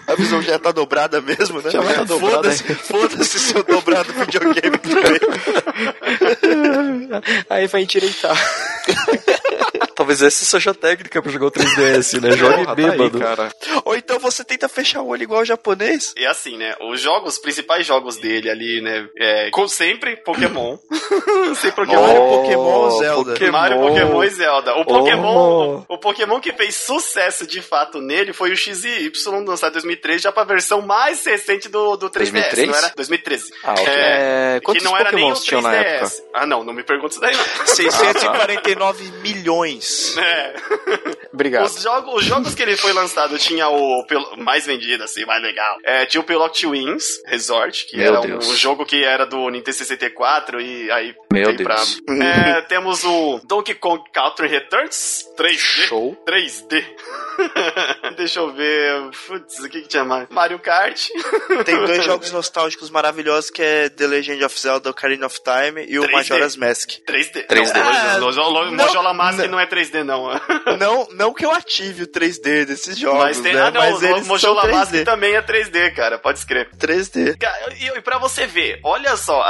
A visão já tá dobrada mesmo, né? Já vai tá dobrada, Foda-se, foda-se se no dobrado videogame também. Aí vai endireitar. Talvez essa seja a técnica pra jogar o 3DS, né? Jogue Porra, tá bêbado. aí, cara. Ou então você tenta fechar o olho igual o japonês. E assim, né? Os jogos, os principais jogos dele ali, né? É, como sempre, Pokémon. sempre Pokémon. Mario, Pokémon, Zelda. Pokémon. Mario, Pokémon e Zelda. O Oh. Pokémon, o Pokémon que fez sucesso de fato nele foi o X e Y, lançado em 2003, já pra versão mais recente do, do 3DS, 2003? não era? 2013. Ah, ok. É, É, quantos que não era nem o Pokémons tinham na 3DS. época? Ah, não, não me pergunta isso daí. 649 milhões. É. Obrigado. Os, jogos, os jogos que ele foi lançado tinha o mais vendido, assim, mais legal. É, tinha o Pilot Wings Resort, que Meu era um, Deus. um jogo que era do Nintendo 64 e aí Meu Deus. É, temos o Donkey Kong Country Returns 3D. Show. 3D. Deixa eu ver. Putz, o que, que tinha mais? Mario Kart. Tem dois jogos nostálgicos maravilhosos que é The Legend of Zelda Ocarina of Time e o 3D. Majora's Mask. 3D. 3D. Não, Mojo- Mojo- não, Mojola Mask não. não é 3D, não. Não, não que eu ative o 3D desses jogos, Mas tem. né? Ah, não, Mas o Mojola Mask 3D. também é 3D, cara. Pode escrever. 3D. Cara, E, e pra você ver, olha só,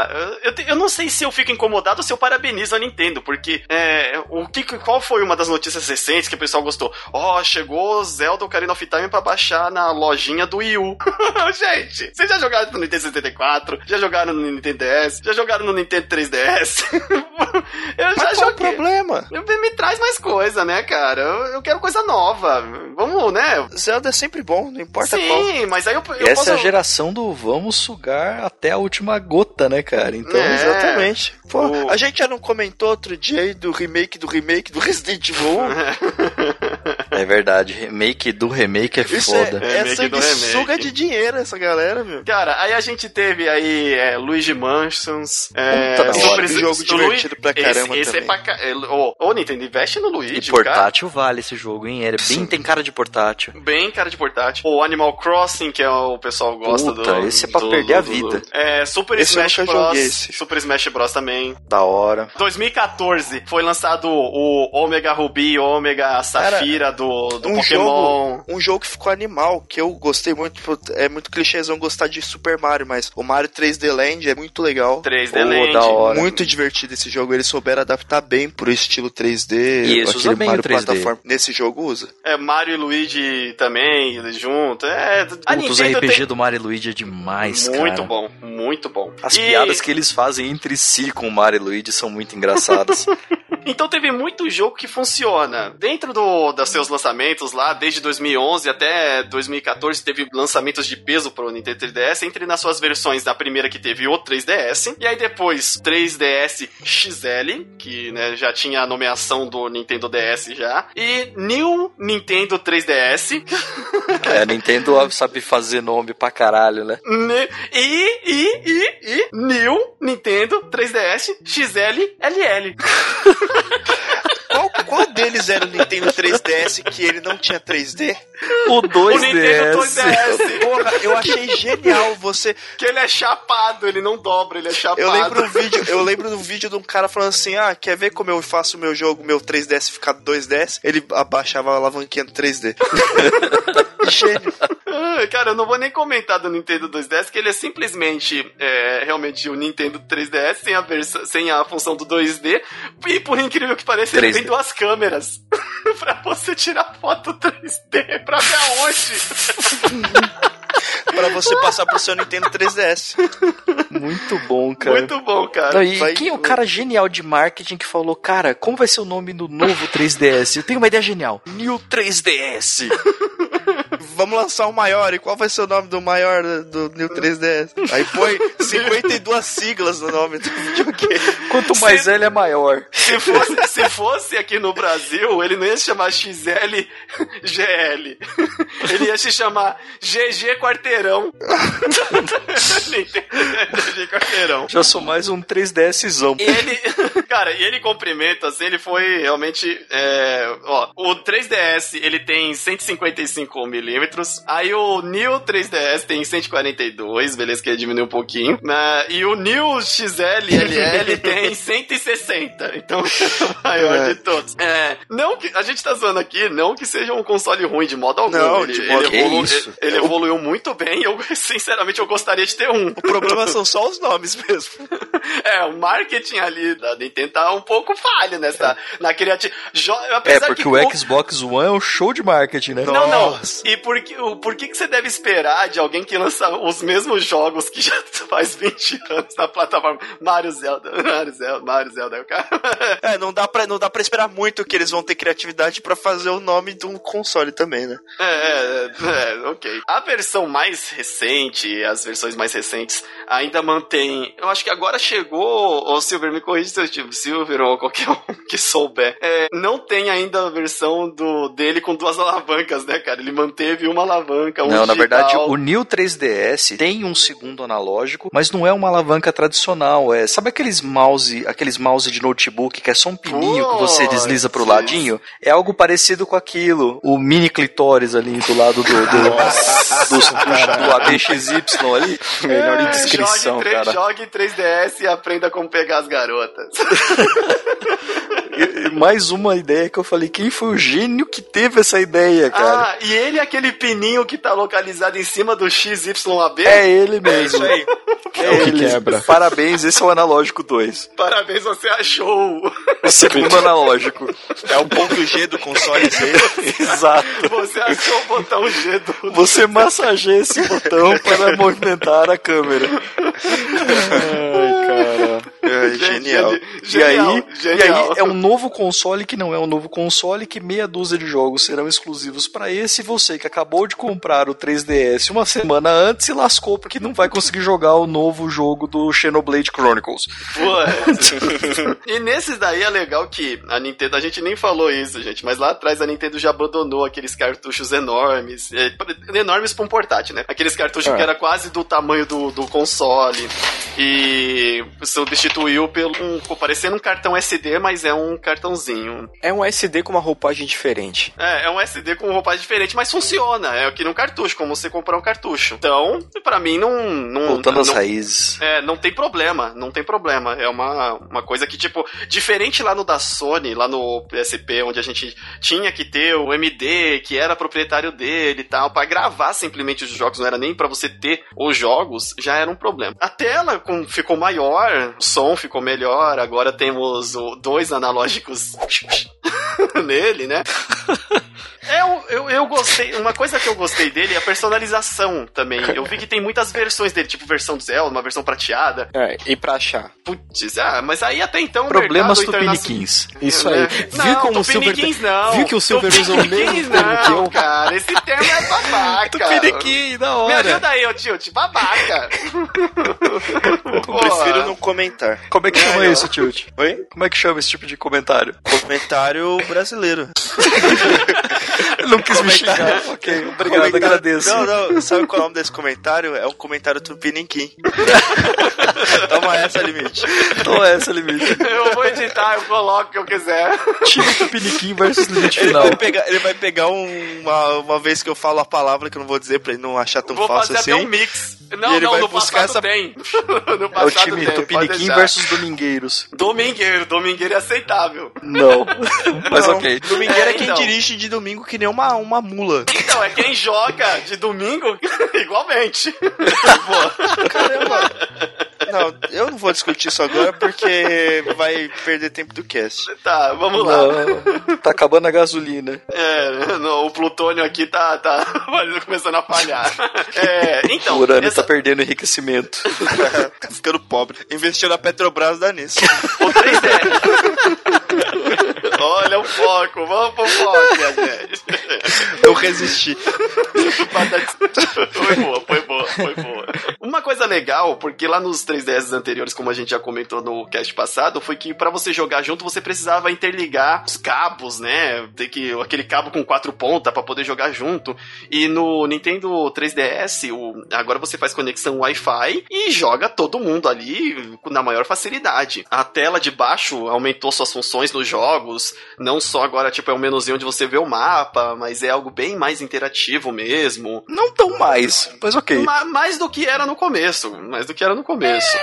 eu, eu não sei se eu fico incomodado ou se eu parabenizo a Nintendo, porque é, o que, qual foi uma das notícias recentes que o pessoal gostou? Ó, chegou Zelda Ocarina of Time pra baixar na lojinha do Wii U. Gente, vocês já jogaram no Nintendo 64, já jogaram no Nintendo DS, já jogaram no Nintendo 3DS? eu já Mas qual o joguei. problema? Me traz mais coisa, né, cara? Eu, eu quero coisa nova. Vamos, né? Zelda é sempre bom, não importa qual. Sim, mas aí eu, eu Essa posso... é a geração do vamos sugar até a última gota, né, cara? Então, É. Exatamente. Pô, O- a gente já não comentou outro dia aí do remake do remake do Resident Evil 1? é verdade. Remake do remake é Isso foda. é, é sanguessuga de dinheiro essa galera, meu. Cara, aí a gente teve aí é, Luigi Mansions. É, Puta hora. Super- Jogo divertido pra caramba esse, esse é também. pra ca... é, Ô, ô, Nintendo, investe no Luigi, E cara. portátil vale esse jogo, hein? Ele é bem, tem cara de portátil. Bem cara de portátil. O Animal Crossing, que é o pessoal gosta Puta, do. esse é pra do- perder a do- vida. É, Super Esse Smash Bros. esse. Super Smash Bros também. Da hora. 2014 foi lançado o Omega Ruby, Omega Safira do, do um Pokémon. jogo, um jogo que ficou animal, que eu gostei muito, é muito clichêzão gostar de Super Mario, mas o Mario 3D Land é muito legal. 3D Pô, Land. da hora. Muito divertido esse jogo, eles souberam adaptar bem pro estilo 3D. E usa bem o Mario 3D. plataforma. Nesse jogo usa. É, Mario e Luigi também, eles junto. É, a Puta, os RPG tem... do Mario e Luigi é demais, Muito cara. bom, muito bom. As E- piadas que eles fazem entre si com o Mario e Luigi são muito engraçadas. Então teve muito jogo que funciona. Dentro do, dos seus lançamentos lá, desde 2011 até 2014, teve lançamentos de peso pro Nintendo 3DS, entre nas suas versões, na primeira que teve o 3DS, e aí depois 3DS XL, que né, já tinha a nomeação do Nintendo DS já, e New Nintendo 3DS, é, Nintendo sabe fazer nome pra caralho, né? e, e, e, e New Nintendo 3DS XL LL. Qual, deles era o Nintendo 3DS que ele não tinha 3D? O O 2DS. Nintendo 2DS. Porra, eu achei genial você. Que ele é chapado, ele não dobra, ele é chapado. Eu lembro um vídeo, eu lembro do vídeo de um cara falando assim: "Ah, quer ver como eu faço o meu jogo, meu 3DS ficar 2DS?" Ele abaixava a alavanquinha do 3D. Gênio. Cara, eu não vou nem comentar do Nintendo 2DS, que ele é simplesmente é, realmente o Nintendo 3DS sem a, versa, sem a função do 2D. E por incrível que pareça, ele 3D. tem duas câmeras pra você tirar foto 3D pra ver aonde. Pra você passar pro seu Nintendo 3DS. Muito bom, cara. Muito bom, cara. Não, e vai- quem é o cara genial de marketing que falou, cara, como vai ser o nome do novo 3DS? Eu tenho uma ideia genial. New 3DS. Vamos lançar o maior. E qual vai ser o nome do maior do New 3DS? Aí põe 52 siglas no nome do videogame. Quanto mais velho é maior. Se fosse, se fosse aqui no Brasil, ele não ia se chamar XL GL. Ele ia se chamar GG Quarteirão. GG Quarteirão. Já sou mais um 3DSzão. E ele, cara, e ele cumprimenta, assim, ele foi realmente, é, ó, o 3DS, ele tem 155mm, Aí o New 3DS tem 142, beleza, que diminuiu um pouquinho. Né? E o New XLLL tem 160. Então é o maior É. de todos. É, não que. A gente tá zoando aqui, não que seja um console ruim de modo algum. Não, ele, ele evolu- isso. ele evoluiu muito bem. Eu, sinceramente, eu gostaria de ter um. O problema são só os nomes mesmo. É, o marketing ali da Nintendo tá um pouco falho nessa, na criativa. É, porque que o Xbox One é um show de marketing, né? Não, não. Nossa. E por que, por que, que você deve esperar de alguém que lança os mesmos jogos que já faz 20 anos na plataforma? Mario Zelda, Mario Zelda, Mario Zelda. o cara- É, não dá, pra, não dá pra esperar muito que eles vão ter criatividade pra fazer o nome de um console também, né? É, é, é, ok. A versão mais recente, as versões mais recentes, ainda mantém. Eu acho que agora chegou. O Silver, me corrige se eu estiver Silver ou qualquer um que souber. É, não tem ainda a versão do, dele com duas alavancas, né, cara? Ele manteve uma alavanca, um Não, na digital. verdade, o New 3DS tem um segundo analógico, mas não é uma alavanca tradicional. É, sabe aqueles mouse, aqueles mouse de notebook que é só um pininho que você desliza pro ladinho? É algo parecido com aquilo. O mini clitóris ali do lado do, do, do, do, ABXY ali. Melhor É, descrição, jogue, cara. jogue 3DS e aprenda como pegar as garotas. E Mais uma ideia que eu falei, quem foi o gênio que teve essa ideia, cara? Ah, e ele é aquele pininho que tá localizado em cima do XYAB? é ele mesmo. aí. É que ele. quebra. Parabéns, esse é o analógico 2. Parabéns, você achou. O segundo analógico. É o ponto G do console Z. Exato. Você achou o botão G do. Você massageia esse botão para movimentar a câmera. Cara. É, genial. E aí, e genial. aí é um novo console que não é um novo console, que meia dúzia de jogos serão exclusivos para esse. E você que acabou de comprar o 3DS uma semana antes se lascou porque não vai conseguir jogar o novo jogo do Xenoblade Chronicles. E nesses daí é legal que a Nintendo, a gente nem falou isso, gente, mas lá atrás a Nintendo já abandonou aqueles cartuchos enormes, é, enormes pra um portátil, né? Aqueles cartuchos É. que era quase do tamanho do, do console e substituiu pelo um, pô, parecendo um cartão SD, mas é um cartãozinho. É um SD com uma roupagem diferente. É, é um SD com roupagem diferente, mas funciona. É que nem um cartucho, como você comprar um cartucho. Então, pra mim não. não Voltando às não, raízes. é, não tem problema, não tem problema. É uma, uma coisa que, tipo, diferente lá no da Sony, lá no PSP, onde a gente tinha que ter o MD, que era proprietário dele e tal, pra gravar simplesmente os jogos, não era nem pra você ter os jogos, já era um problema. A tela com- ficou maior, o som ficou melhor, agora temos o, dois analógicos nele, né? Eu, eu, eu gostei. Uma coisa que eu gostei dele é a personalização também. Eu vi que tem muitas versões dele, tipo versão do Zelda, uma versão prateada. É, e pra achar? Putz, ah, mas aí até então. Problemas tupiniquins. Isso É, aí. né? Viu Não, como o Silver. tupiniquins não. Viu que o Silver usa o mesmo termo que não, eu? cara. Esse termo é babaca. Tupiniquim, da Me hora. ajuda aí, ô tio, babaca. Eu prefiro não comentar. Como é que chama É, isso, Tilt? Oi? Como é que chama esse tipo de comentário? Comentário brasileiro. Não quis me xingar. ok, obrigado, agradeço. Não, não, sabe qual é o nome desse comentário? É um comentário tupiniquim. Toma essa, limite. Esse o limite. Eu vou editar, eu coloco o que eu quiser. Time Tupiniquim versus limite Ele final. vai pegar, ele vai pegar um- uma, uma vez que eu falo a palavra que eu não vou dizer pra ele não achar tão Vou fácil fazer assim. até um mix. Não, ele não, vai no buscar passado essa- tem. No É o passado time tem, Tupiniquim versus Domingueiros. Domingueiro, domingueiro é aceitável. Não. Mas Não, ok. Domingueira é, É, quem então. dirige de domingo que nem uma, uma mula. Então, é quem joga de domingo igualmente. Caramba! Não, eu não vou discutir isso agora porque vai perder tempo do cast. Tá, vamos lá. Não, tá acabando a gasolina. É, no- o plutônio aqui tá, tá começando a falhar. É, então, o urânio essa- tá perdendo enriquecimento. tá ficando pobre. Investiu na Petrobras dá nisso. o 3D. Olha o foco, vamos pro foco, minha gente. Eu resisti. Foi boa, foi boa, foi boa. Uma coisa legal, porque lá nos 3DS anteriores, como a gente já comentou no cast passado, foi que para você jogar junto você precisava interligar os cabos, né? Ter que aquele cabo com quatro pontas para poder jogar junto. E no Nintendo 3DS, o, agora você faz conexão Wi-Fi e joga todo mundo ali na maior facilidade. A tela de baixo aumentou suas funções nos jogos, não só agora tipo é um menuzinho onde você vê o mapa, mas é algo bem mais interativo mesmo. Não tão mais, mas ok. Ma mais do que era no começo, mais do que era no começo.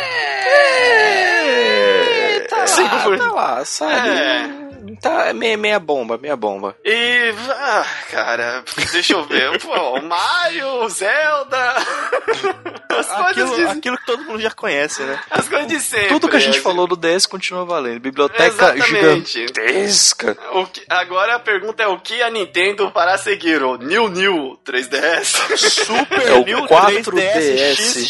É, tá lá, por- tá lá, sabe? É. Tá meia, meia bomba, meia bomba. E, ah, cara, deixa eu ver. Pô, Mario, Zelda. As coisas, Aquilo, de, aquilo que todo mundo já conhece, né? as coisas de sempre. Tudo que a gente assim. falou do DS continua valendo. Biblioteca Exatamente. gigantesca. O que- agora a pergunta é o que a Nintendo fará seguir? O New New 3DS? Super É o New 4DS.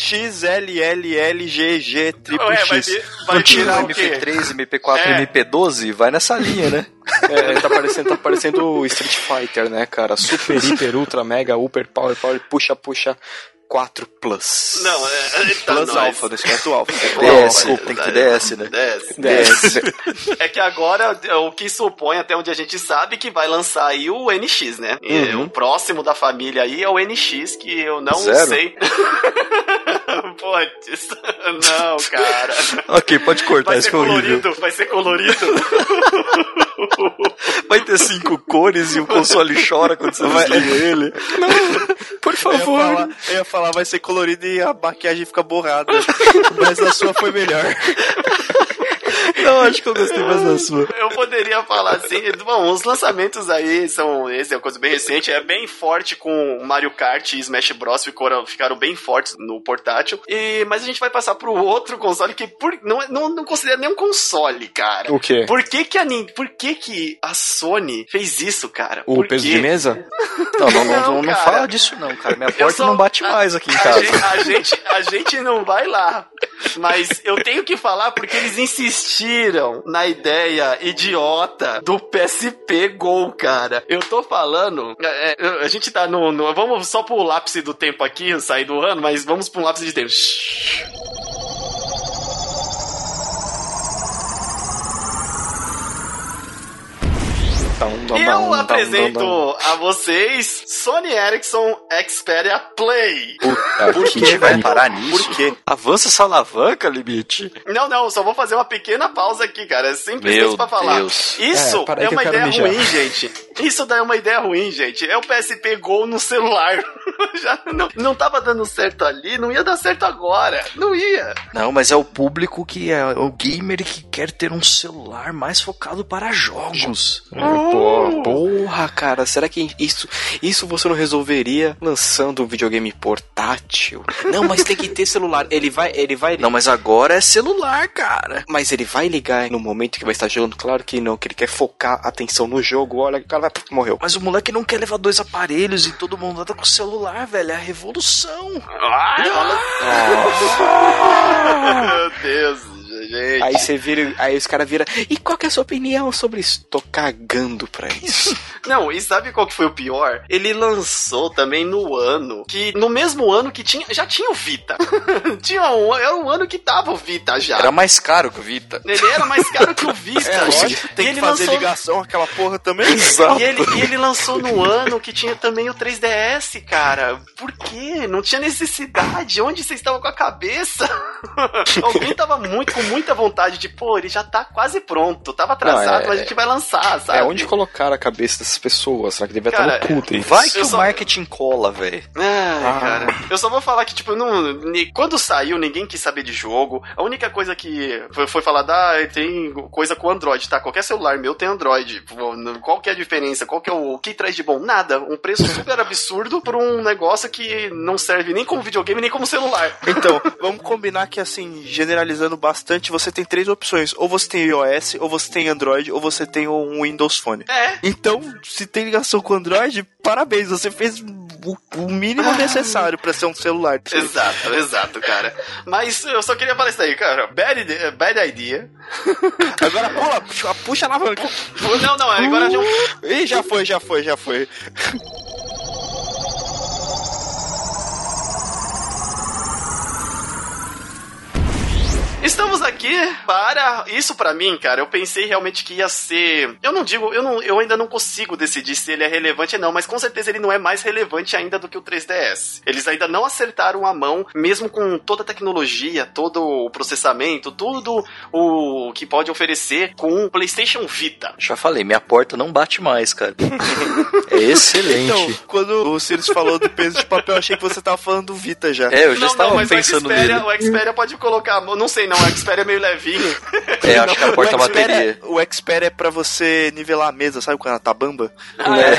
XXLLLGG Triple vai, X. vai virar o quê? MP3, MP4 É. MP12? Vai nessa linha, né? É, tá parecendo, tá parecendo Street Fighter, né, cara? Super, hiper, ultra, mega, super, power, power, puxa, puxa, 4 plus. Não, é, é, tá Plus nós. Alpha, não esquece o Alpha. DS, Alpha, tem que ter DS, né? DS. DS. É que agora o que supõe, até onde a gente sabe, que vai lançar aí o NX, né? E Uhum. o próximo da família aí é o NX, que eu não Zero? sei. Putz, não, cara. Ok, pode cortar, Vai isso ser colorido, vai ser colorido. Vai ter cinco cores e o console chora quando você desliga ele. Por Eu ia, favor. falar, eu ia falar, vai ser colorido e a maquiagem fica borrada. Mas a sua foi melhor. Não, acho que eu gostei mais da sua. Eu poderia falar assim, bom, os lançamentos aí são, esse é uma coisa bem recente, é bem forte com Mario Kart e Smash Bros ficaram, ficaram bem fortes no portátil, e, mas a gente vai passar pro outro console que por, não, é- não, não considera nem um console, cara. O quê? Por que que a, por que que a Sony fez isso, cara? O Por peso quê? de mesa? Não, não, não, Não, não, fala disso não, cara. Minha porta só- não bate a- mais aqui em a casa. gente- A gente, a gente não vai lá. Mas eu tenho que falar porque eles insistiram na ideia idiota do PSP Go, cara. Eu tô falando. é, é, a gente tá no, no- Vamos só pro lápis do tempo aqui, sair do ano, mas vamos pro lápis de tempo. Eu apresento a vocês Sony Ericsson Xperia Play. Puta Por que que vai parar nisso? Por quê? Avança essa alavanca, limite. Não, não, só vou fazer uma pequena pausa aqui, cara. É simples Meu isso pra falar. Deus. Isso É, é, uma ideia mijar. ruim, gente. Isso daí é uma ideia ruim, gente. É o PSP Go no celular. Já não, não tava dando certo ali, não ia dar certo agora. Não ia. Não, mas é o público que é o gamer que quer ter um celular mais focado para jogos. Pô, porra, cara, será que isso, isso você não resolveria lançando um videogame portátil? Não, mas tem que ter celular. Ele vai, ele vai, Não, mas agora é celular, cara. mas ele vai ligar no momento que vai estar jogando. Claro que não, que ele quer focar a atenção no jogo. Olha, o cara vai, morreu. Mas o moleque não quer levar dois aparelhos e todo mundo anda com o celular, velho. É a revolução. Ai, Meu Deus, gente. Aí você vira, aí os caras viram. E qual que é a sua opinião sobre isso? Tô cagando pra isso. Não, e sabe qual que foi o pior? Ele lançou também no ano que no mesmo ano que tinha já tinha o Vita. tinha um, era um ano que tava o Vita já. Era mais caro que o Vita. Ele era mais caro que o Vita. É, lógico, e tem que ele fazer lançou ligação aquela porra também. E ele, e ele lançou no ano que tinha também o 3DS, cara. Por quê? Não tinha necessidade. Onde vocês estavam com a cabeça? Alguém tava muito com muita vontade de, pô, ele já tá quase pronto. Tava atrasado, Não, é- mas a gente vai lançar, sabe? É onde colocar a cabeça dessas pessoas? Será que devia Cara, estar no cu deles? Vai que Eu o só- marketing cola, velho. Ai, Ah. cara. Eu só vou falar que, tipo, não, quando saiu, ninguém quis saber de jogo. A única coisa que foi, foi falar, ah, tem coisa com Android, tá? Qualquer celular meu tem Android. Qual que é a diferença? Qual que é o, o que traz de bom? Nada. Um preço super absurdo por um negócio que não serve nem como videogame, nem como celular. Então, vamos combinar que assim, generalizando bastante, você tem três opções. Ou você tem iOS, ou você tem Android, ou você tem um Windows Phone. É. Então, se tem ligação com Android, parabéns, você fez o, mínimo necessário pra ser um celular. Exato, exato, cara. Mas eu só queria falar isso aí, cara. Bad, ide- bad idea. Agora pula, puxa, puxa a alavanca. Não, não, agora já. Ih, já foi, já foi, já foi. Estamos aqui para isso para mim, cara. Eu pensei realmente que ia ser. Eu não digo, eu, não, eu ainda não consigo decidir se ele é relevante ou não, mas com certeza ele não é mais relevante ainda do que o 3DS. Eles ainda não acertaram a mão, mesmo com toda a tecnologia, todo o processamento, tudo o que pode oferecer com o PlayStation Vita. Já falei, minha porta não bate mais, cara. é excelente. Então, quando o Sirius falou do peso de papel, eu achei que você tava falando do Vita já. É, eu já não, estava não, mas pensando o Xperia, nele. o Xperia pode colocar. Não sei, não. O Xperia é meio levinho. É, acho que a porta o Xperia- bateria. O Xperia é pra você nivelar a mesa, sabe quando ela tá bamba? Ah, é.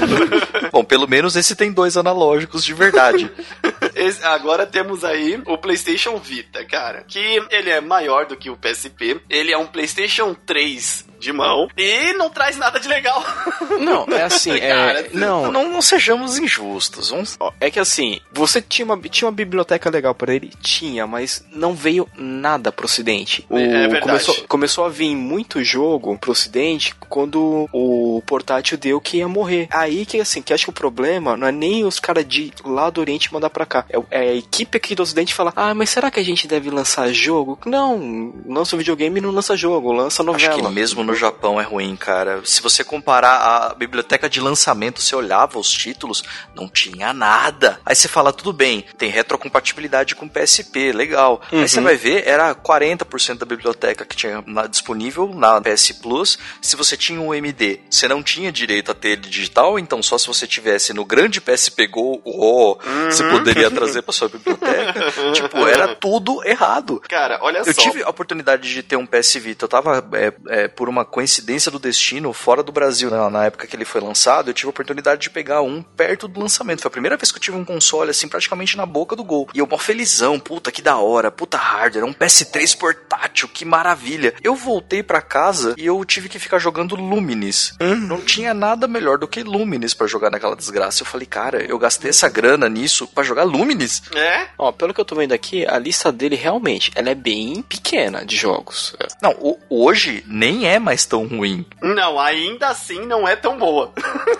Bom, pelo menos esse tem dois analógicos de verdade. Esse- agora temos aí o PlayStation Vita, cara. Que ele é maior do que o PSP. Ele é um PlayStation 3 de mão. E não traz nada de legal. Não, é assim, Cara, é. Não, Não, não sejamos injustos. Vamos... Ó, É que assim, você tinha uma, tinha uma biblioteca legal pra ele? Tinha, mas não veio nada pro ocidente. O- É verdade. Começou, começou a vir muito jogo pro ocidente quando o portátil deu que ia morrer. Aí que assim, que acho que o problema não é nem os caras de lá do oriente mandar pra cá. É, é a equipe aqui do ocidente falar, ah, mas será que a gente deve lançar jogo? Não, lança videogame e não lança jogo, lança Acho novela. que mesmo no Japão é ruim, cara. Se você comparar a biblioteca de lançamento, você olhava os títulos, não tinha nada. Aí você fala, tudo bem, tem retrocompatibilidade com PSP, legal. Aí você vai ver, era 40% da biblioteca que tinha na- disponível na PS Plus. Se você tinha um MD, você não tinha direito a ter ele digital, então só se você tivesse no grande PSP Go, oh, você poderia trazer pra sua biblioteca. tipo, era tudo errado. Cara, olha Eu só. tive a oportunidade de ter um PS Vita. Eu tava, é, é, por uma coincidência do destino, fora do Brasil, né, na época que ele foi lançado, eu tive a oportunidade de pegar um perto do lançamento. Foi a primeira vez que eu tive um console, assim, praticamente na boca do gol. E eu, mó felizão, puta, que da hora, puta hardware, um PS3 portátil, que maravilha. Eu voltei pra casa e eu tive que ficar jogando Lumines. Não tinha nada melhor do que Lumines pra jogar naquela desgraça. Eu falei, cara, eu gastei essa grana nisso pra jogar Lumines? É? Ó, pelo que eu tô vendo aqui, a lista dele realmente, ela é bem pequena de jogos. Não, o- hoje nem é mais tão ruim. Não, ainda assim não é tão boa.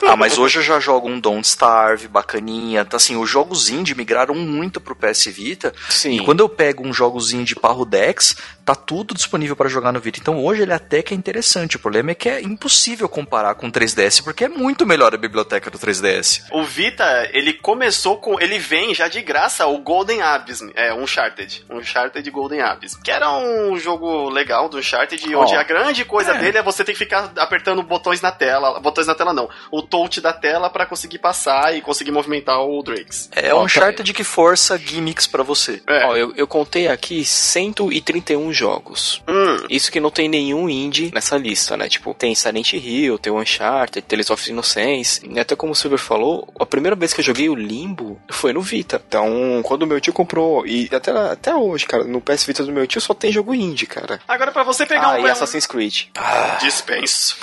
Ah, mas hoje eu já jogo um Don't Starve, bacaninha. Tá, Assim, os jogos indie migraram muito pro PS Vita. Sim. E quando eu pego um jogos indie Parrudex, tá tudo disponível para jogar no Vita. Então hoje ele até que é interessante. O problema é que é impossível comparar com o 3DS, porque é muito melhor a biblioteca do 3DS. O Vita, ele começou com. Ele vem já de graça o Golden Abyss. É, Uncharted. Uncharted Golden Abyss. Que era um jogo legal do Uncharted, Ó, onde a grande coisa. Dele é você ter que ficar apertando botões na tela. Botões na tela não. O touch da tela pra conseguir passar e conseguir movimentar o Drakes. É Ó, um Uncharted que força gimmicks pra você. É. Ó, eu, eu contei aqui 131 jogos. Hum. Isso que não tem nenhum indie nessa lista, né? Tipo, tem Silent Hill, tem o Uncharted, Tales of Innocence. E até como o Silver falou, a primeira vez que eu joguei o Limbo foi no Vita. Então, quando o meu tio comprou, e até, até hoje, cara, no PS Vita do meu tio só tem jogo indie, cara. Agora pra você pegar ah, um. e Assassin's Creed. Dispenso.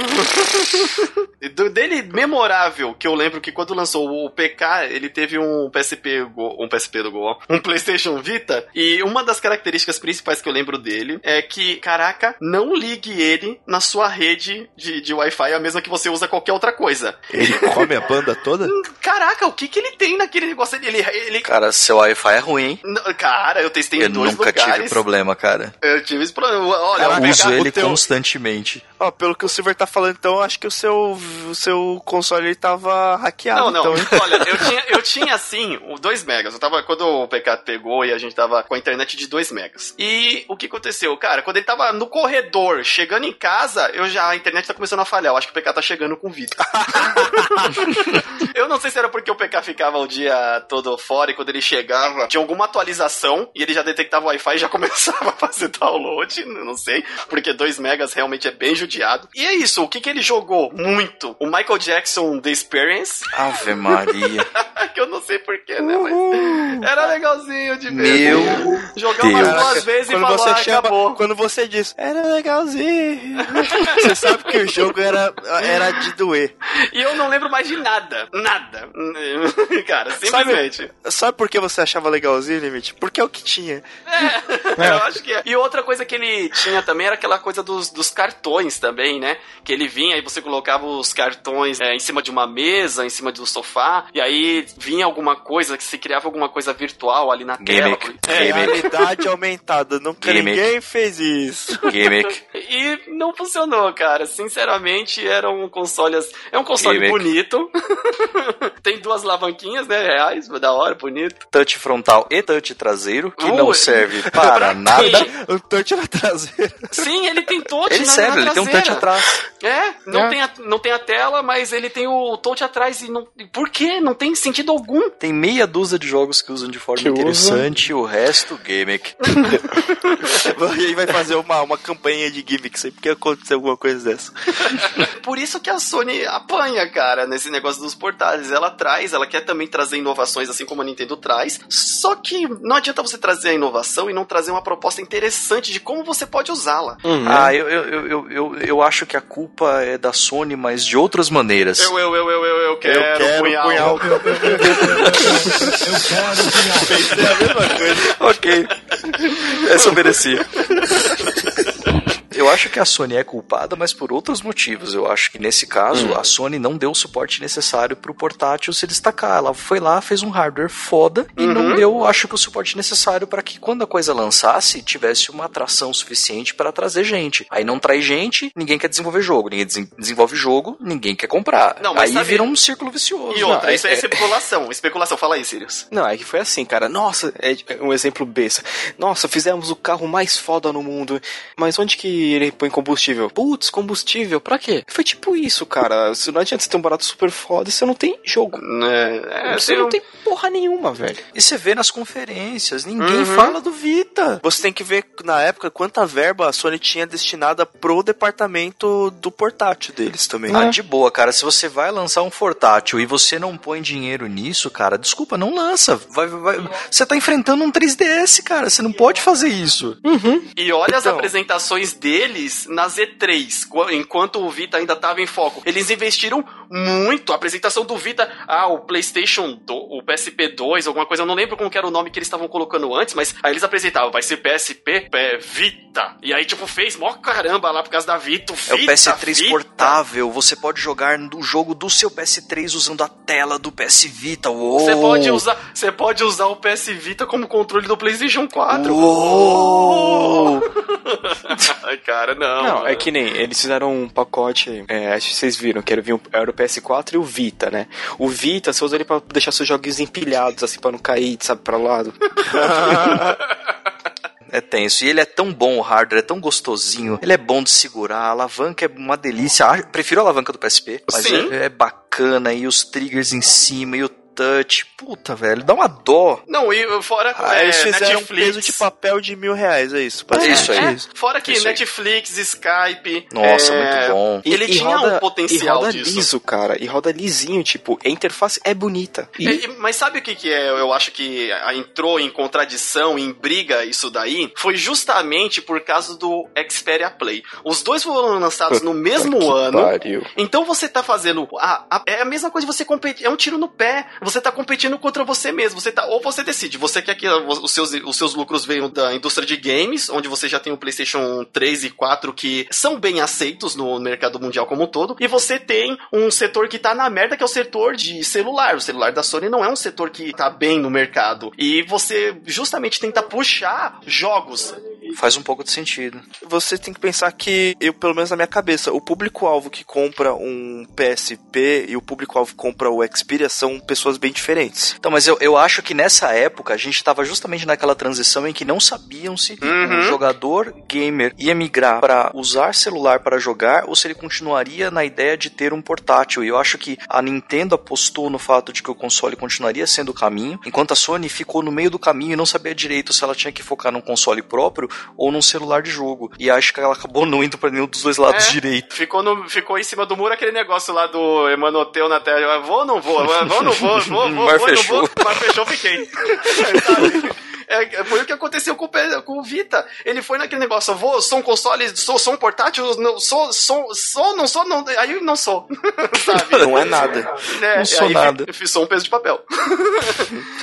Do- dele memorável, que eu lembro que quando lançou o PK, ele teve um PSP, um PSP do Go, um PlayStation Vita, e uma das características principais que eu lembro dele é que, caraca, não ligue ele na sua rede de, de Wi-Fi, a mesma que você usa qualquer outra coisa. Ele come a banda toda? Caraca, o que que ele tem naquele negócio? Ele, ele, Cara, seu Wi-Fi é ruim, hein? Cara, eu testei em Eu dois nunca lugares. tive problema, cara. Eu tive esse problema. Olha, Eu uso ele teu- constantemente. Ó, pelo que o Silver tá falando, então, acho que o seu, o seu console ele tava hackeado. Não, não. Então? Olha, eu tinha, eu tinha assim, o 2 megas. Eu tava, quando o PK pegou e a gente tava com a internet de 2 megas. E o que aconteceu? Cara, quando ele tava no corredor, chegando em casa, eu já, a internet tá começando a falhar. Eu acho que o PK tá chegando com vida. eu não sei se era porque o PK ficava o dia todo fora e quando ele chegava, tinha alguma atualização e ele já detectava o Wi-Fi e já começava a fazer download. Não sei, porque 2 megas realmente é bem judiado. E é isso, o que que ele jogou? Muito. O Michael Jackson The Experience. Ave Maria. que eu não sei porquê, né? Mas era legalzinho de ver. Meu Jogar umas Deus. duas vezes e quando falou, você ah, chama, acabou. quando você diz, era legalzinho. você sabe que o jogo era, era de doer. E eu não lembro mais de nada. Nada. Cara, simplesmente. Sabe por que você achava legalzinho, Limite? Porque é o que tinha. Eu acho que é. E outra coisa que ele tinha também era aquela coisa dos, dos cartões também, né? Que ele vinha e você colocava os cartões é, em cima de uma mesa, em cima do sofá, e aí vinha alguma coisa, que se criava alguma coisa virtual ali na Gimmick. tela. É, Realidade aumentada. Nunca Gimmick. ninguém fez isso. Gimmick. E não funcionou, cara. Sinceramente, era um console. É um console Gimmick. bonito. Tem duas alavanquinhas, né? Reais, da hora, bonito. touch frontal e touch traseiro, que Uh, não serve para nada. O touch na traseira. Sim, ele tem touch Ele na, serve, na ele tem um traseira. touch atrás. É, não, É. Tem a, não tem a tela, mas ele tem o touch atrás e não. e Por quê? Não tem sentido algum. Tem meia dúzia de jogos que usam de forma Que usa. interessante, o resto, gimmick. E aí vai fazer uma, uma campanha de gimmicks aí, porque aconteceu alguma coisa dessa. Por isso que a Sony apanha, cara, nesse negócio dos portáteis. Ela traz, ela quer também trazer inovações, assim como a Nintendo traz. Só que não adianta você trazer a inovação e não trazer uma proposta interessante de como você pode usá-la. Ah, eu, eu, eu, eu, eu, eu acho que a culpa é da Sony, mas de outras maneiras. Eu, eu, eu, eu, eu, eu quero, quero punhal. punhal. Pensei a mesma coisa. ok. Essa eu merecia. Eu acho que a Sony é culpada, mas por outros motivos. Eu acho que nesse caso a Sony não deu o suporte necessário pro portátil se destacar. Ela foi lá, fez um hardware foda e não deu, acho que o suporte necessário para que quando a coisa lançasse tivesse uma atração suficiente para trazer gente. Aí não traz gente, ninguém quer desenvolver jogo, ninguém desen- desenvolve jogo, ninguém quer comprar. Não, mas aí sabe- vira um círculo vicioso. E outra, Não, isso é, é- especulação. Especulação, fala aí, Sirius. Não, é que foi assim, cara. Nossa, é um exemplo besta. Nossa, fizemos o carro mais foda no mundo. Mas onde que ele põe combustível? Putz, combustível, pra quê? Foi tipo isso, cara. Se não adianta você ter um barato super foda e você não tem jogo. É, é, você tem não um- tem porra nenhuma, velho. E você vê nas conferências, ninguém Uhum. fala do Vita. Você tem que ver na época quanta verba a Sony tinha destinada pro departamento do portátil deles também. Ah, de boa, cara. Se você vai lançar um portátil e você não põe dinheiro nisso, cara, desculpa, não lança. Vai, vai- Você tá enfrentando um 3DS, cara. Você não pode fazer isso. E olha as Então. apresentações deles na Z3, qu- enquanto o Vita ainda estava em foco. Eles investiram muito. A apresentação do Vita, ah, o PlayStation, do, o PSP 2, alguma coisa, eu não lembro como que era o nome que eles estavam colocando antes, mas aí eles apresentavam, vai ser PSP é, Vita. E aí, tipo, fez mó caramba lá por causa da Vita. É o Vita, PS3 Vita. portável. Você pode jogar no jogo do seu PS3 usando a tela do PS Vita. Uou. Você pode usar, você pode usar o PS Vita como controle do PlayStation 4. Uou. Cara, não. Não, é que nem eles fizeram um pacote, é, acho que vocês viram, que era, era o PS4 e o Vita, né? O Vita, você usa ele pra deixar seus joguinhos empilhados, assim, pra não cair, sabe, pra lado. É tenso. E ele é tão bom, o hardware é tão gostosinho. Ele é bom de segurar. A alavanca é uma delícia. Ah, Prefiro a alavanca do PSP, mas Sim. é, é bacana. E os triggers em cima e o touch. Puta, velho, dá uma dó. Não, e fora Ah, é, eles fizeram um Netflix. peso de papel de mil reais, é isso. É isso aí. É, fora que Isso aí. Netflix, Skype. Nossa, é, muito bom. Ele tinha um potencial e roda disso. liso, cara. E roda lisinho, tipo, a interface é bonita. E É, e- mas sabe o que, que é? Eu acho que entrou em contradição, em briga isso daí? Foi justamente por causa do Xperia Play. Os dois foram lançados no mesmo ano. pariu. Então você tá fazendo. A, a- é a mesma coisa você competir. É um tiro no pé. Você tá competindo contra você mesmo. Você tá, ou você decide. Você quer que os seus, os seus lucros venham da indústria de games, onde você já tem o PlayStation 3 e 4 que são bem aceitos no mercado mundial como um todo. E você tem um setor que tá na merda, que é o setor de celular. O celular da Sony não é um setor que tá bem no mercado. E você justamente tenta puxar jogos. Faz um pouco de sentido. Você tem que pensar que, eu, pelo menos na minha cabeça, o público-alvo que compra um PSP e o público-alvo que compra o Xperia são pessoas bem diferentes. Então, mas eu, eu acho que nessa época a gente tava justamente naquela transição em que não sabiam se Uhum. o jogador gamer ia migrar para usar celular para jogar ou se ele continuaria na ideia de ter um portátil. E eu acho que a Nintendo apostou no fato de que o console continuaria sendo o caminho, enquanto a Sony ficou no meio do caminho e não sabia direito se ela tinha que focar num console próprio ou num celular de jogo. E acho que ela acabou não indo para nenhum dos dois lados É. direito. Ficou, no, ficou em cima do muro aquele negócio lá do Emanoteu na tela. Eu Vou ou não vou? Eu Vou ou não vou? Vou, vou, Mar vou, não fechou. vou? Mar fechou, fiquei. Sabe? É, foi o que aconteceu com, com o Vita. Ele foi naquele negócio, eu vou, sou um console, sou, sou um portátil, não, sou, sou, sou, não sou, não, aí não sou. Sabe? Não é nada. É, Não sou aí nada. fi- Fiz só um peso de papel.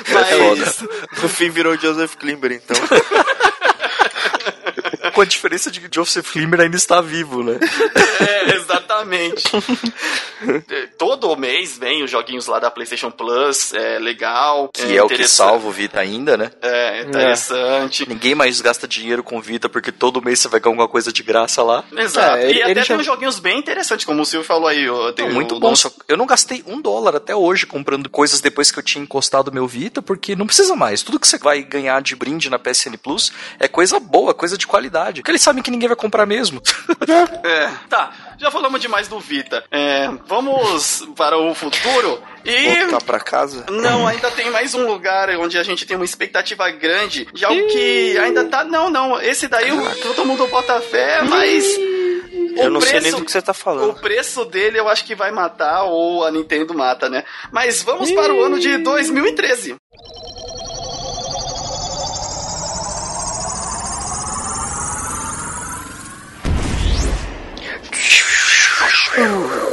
É Mas, No fim virou Joseph Klimber, então. Com a diferença de que Joseph Klimber ainda está vivo, né? é, exatamente. Exatamente. Todo mês vem os joguinhos lá da PlayStation Plus, é legal. Que é, o que salva o Vita ainda, né? É, interessante. Ninguém mais gasta dinheiro com Vita porque todo mês você vai ganhar alguma coisa de graça lá. Exato. É, e até já... tem uns joguinhos bem interessantes, como o Silvio falou aí. Não, muito bom. Nosso... Eu não gastei um dólar até hoje comprando coisas depois que eu tinha encostado meu Vita, porque não precisa mais. Tudo que você vai ganhar de brinde na PSN Plus é coisa boa, coisa de qualidade. Porque eles sabem que ninguém vai comprar mesmo. é. Tá, já falamos demais do Vita. É, vamos para o futuro. E. Voltar pra casa? Não, ainda tem mais um lugar onde a gente tem uma expectativa grande de algo que ainda tá. Não, não. Esse daí todo mundo bota fé, mas. Eu não preço, sei nem do que você tá falando. O preço dele eu acho que vai matar, ou a Nintendo mata, né? Mas vamos para o ano de 2013. Ooh.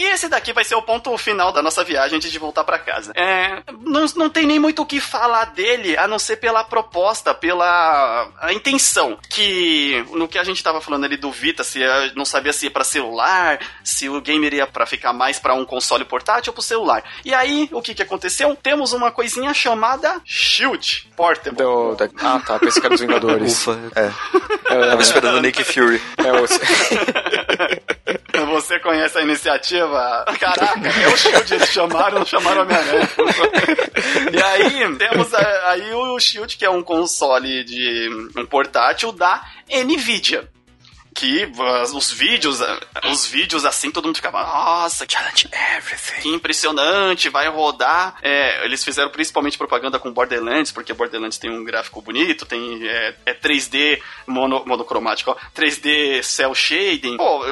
E esse daqui vai ser o ponto final da nossa viagem antes de voltar para casa. É, não, não tem nem muito o que falar dele, a não ser pela proposta, pela a intenção. Que no que a gente tava falando ali do Vita, se não sabia se ia pra celular, se o gamer ia pra ficar mais para um console portátil ou pro celular. E aí, o que que aconteceu? Temos uma coisinha chamada Shield Portable. Do, da, ah, tá, pensei que era dos Vingadores. Ufa, é. Eu tava esperando o Nick Fury. É, você... você conhece a iniciativa? Caraca, é o Shield, eles chamaram, não chamaram Homem-Aranha. e aí, temos aí o Shield, que é um console de um portátil da Nvidia que os vídeos, os vídeos assim, todo mundo ficava, nossa, challenge everything. Que impressionante, vai rodar. É, eles fizeram principalmente propaganda com Borderlands, porque Borderlands tem um gráfico bonito, tem é, é 3D mono, monocromático, ó, 3D cel shading. Pô,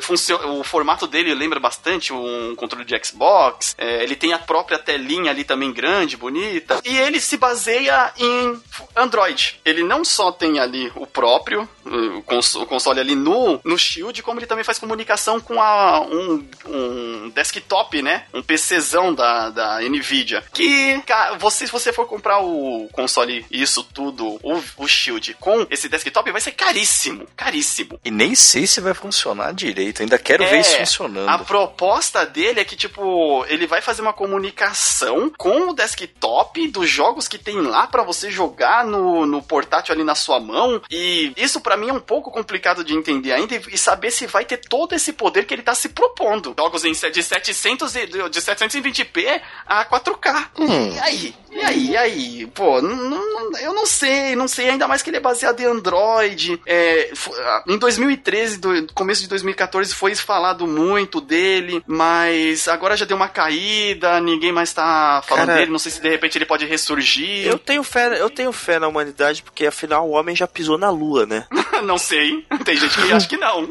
o formato dele lembra bastante um controle de Xbox. É, ele tem a própria telinha ali também grande, bonita. E ele se baseia em Android. Ele não só tem ali o próprio, o console ali no, no Shield, como ele também faz comunicação com a, um, um desktop, né? Um PCzão da, da Nvidia. Que, cara, você, se você for comprar o console isso tudo, o, o Shield, com esse desktop, vai ser caríssimo. Caríssimo. E nem sei se vai funcionar direito. Ainda quero é, ver isso funcionando. A proposta dele é que, tipo, ele vai fazer uma comunicação com o desktop dos jogos que tem lá para você jogar no, no portátil ali na sua mão. E isso para mim é um pouco complicado de entender ainda e saber se vai ter todo esse poder que ele tá se propondo. Jogos de 700 e, de 720p a 4K. Hum. E aí? E aí? E aí? Pô, eu não sei, não sei. Ainda mais que ele é baseado em Android. É, em 2013, do, começo de 2014, foi falado muito dele, mas agora já deu uma caída, ninguém mais tá falando Cara, dele. Não sei se de repente ele pode ressurgir. Eu tenho fé, eu tenho fé na humanidade, porque afinal o homem já pisou na lua, né? não sei. Tem gente que acha que não.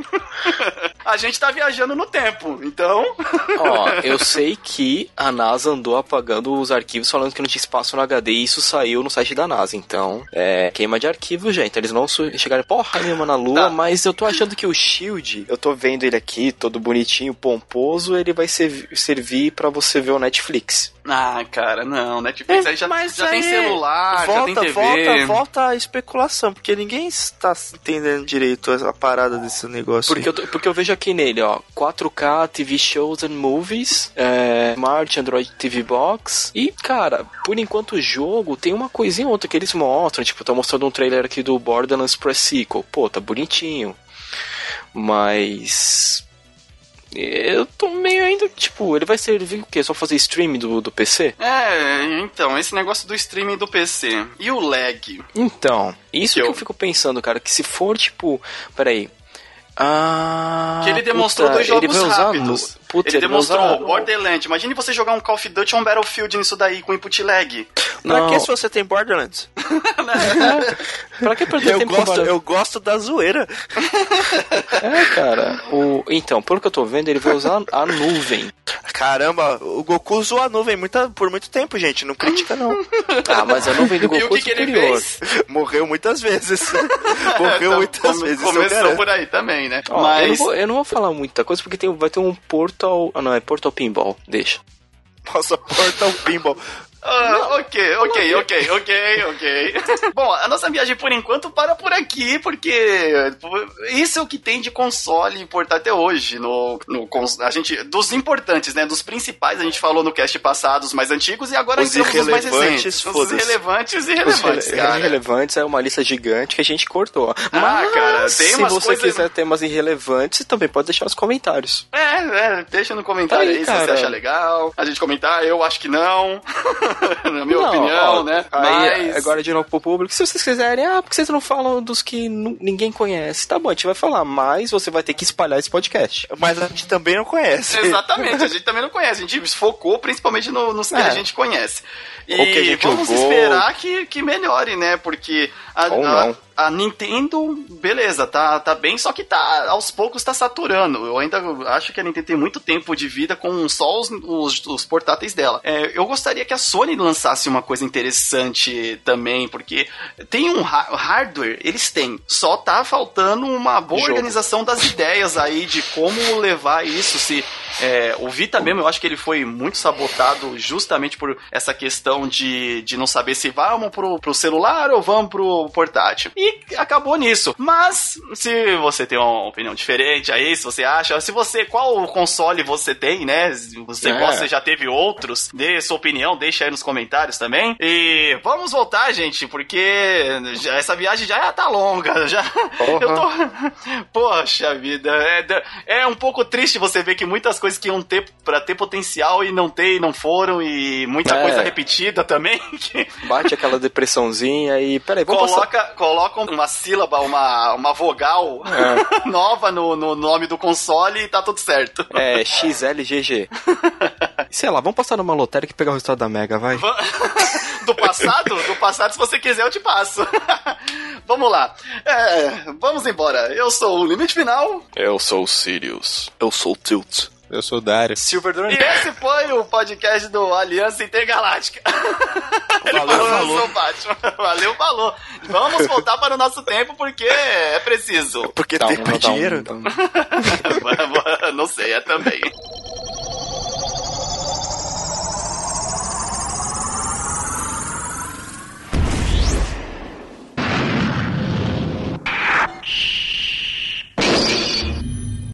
a gente tá viajando no tempo, então. Ó, eu sei que a NASA andou apagando os arquivos falando que não tinha espaço no HD e isso saiu no site da NASA. Então, é queima de arquivo, gente. Eles não chegaram porra nenhuma na Lua, tá. mas eu tô achando que o Shield, eu tô vendo ele aqui, todo bonitinho, pomposo, ele vai ser, servir para você ver o Netflix. Ah, cara, não. Netflix é, aí já, já aí, tem celular, volta, já tem TV. Volta, volta a especulação, porque ninguém está entendendo direito a parada desse negócio. Porque, eu, porque eu vejo aqui nele, ó, 4K TV shows and movies, é, Smart Android TV Box. E, cara, por enquanto o jogo tem uma coisinha ou outra que eles mostram. Tipo, tá mostrando um trailer aqui do Borderlands Pre-Sequel. Pô, tá bonitinho. Mas eu tô meio ainda, tipo, ele vai servir o quê? Só fazer streaming do, do PC? É, então, esse negócio do streaming do PC. E o lag? Então, isso que, que eu... eu fico pensando, cara, que se for, tipo, peraí, ah, que ele demonstrou puta, dois jogos rápidos. Putz, ele, ele demonstrou Borderlands. Imagine você jogar um Call of Duty ou um Battlefield nisso daí com input lag. Pra que se você tem Borderlands? pra que perder eu tempo gosto, Eu gosto da zoeira. é, cara. O, então, pelo que eu tô vendo, ele vai usar a nuvem. Caramba, o Goku usou a nuvem muita, por muito tempo, gente. Não critica, não. ah, mas a nuvem do Goku e o que é superior. Que Morreu muitas vezes. Morreu então, muitas come, vezes. Começou por aí também, né? Ó, mas... Eu não, vou, eu, não vou, falar muita coisa, porque tem, vai ter um Portal... Ah, não, é Portal Pinball. Deixa. Nossa, Portal Pinball. Ah, ok, ok, ok, ok, ok. Bom, a nossa viagem por enquanto para por aqui, porque isso é o que tem de console importar até hoje. No, no, a gente, dos importantes, né? Dos principais, a gente falou no cast passado, os mais antigos, e agora Os entramos nos mais recentes. Os relevantes e irrelevantes, Os cara. irrelevantes é uma lista gigante que a gente cortou. Ah, Mas, cara, tem se você coisas- quiser temas irrelevantes, também pode deixar nos comentários. É, é, deixa no comentário Tá aí, aí, se você acha legal. A gente comentar, eu acho que não. Na minha Não, opinião, ó, né? Aí, Mas. agora de novo pro público, se vocês quiserem, ah, porque vocês não falam dos que ninguém conhece? Tá bom, a gente vai falar, mas você vai ter que espalhar esse podcast. Mas a gente também não conhece. Exatamente, a gente também não conhece. A gente focou principalmente no- nos que É. a gente conhece. E Ou que a gente vamos jogou. esperar que, que melhore, né? Porque a, Ou a- não. A Nintendo, beleza, tá, tá bem, só que tá aos poucos tá saturando. Eu ainda acho que a Nintendo tem muito tempo de vida com só os, os, os portáteis dela. É, eu gostaria que a Sony lançasse uma coisa interessante também, porque tem um ha- hardware, eles têm, só tá faltando uma boa Jogo. organização das ideias aí de como levar isso. Se é, o Vita mesmo, eu acho que ele foi muito sabotado justamente por essa questão de, de não saber se vamos pro, pro celular ou vamos pro portátil. E acabou nisso. Mas, se você tem uma opinião diferente aí, se você acha, se você, qual console você tem, né? Você É. gosta, já teve outros, dê sua opinião, deixa aí nos comentários também. E vamos voltar, gente, porque já- essa viagem já tá longa, já. Eu tô. Poxa vida, é, é um pouco triste você ver que muitas coisas que iam ter pra ter potencial e não ter e não foram, e muita É. coisa repetida também. que Bate aquela depressãozinha e. Peraí, vamos passar. coloca, coloca uma sílaba, uma, uma vogal nova no, no nome do console e tá tudo certo. É, XLGG. Sei lá, vamos passar numa lotérica e pegar o resultado da Mega, vai. Va- Do passado? Do passado, se você quiser, eu te passo. vamos lá. É, vamos embora. Eu sou o Limite Final. Eu sou o Sirius. Eu sou o Tilt. Eu sou o Dario. Silver Dragon. E esse foi o podcast do Aliança Intergaláctica. Ele Valeu, falou, eu falou. sou o Batman. Valeu, falou. Vamos voltar para o nosso tempo porque é preciso. Porque um, tempo é um, dinheiro. dá um. Não sei, é também.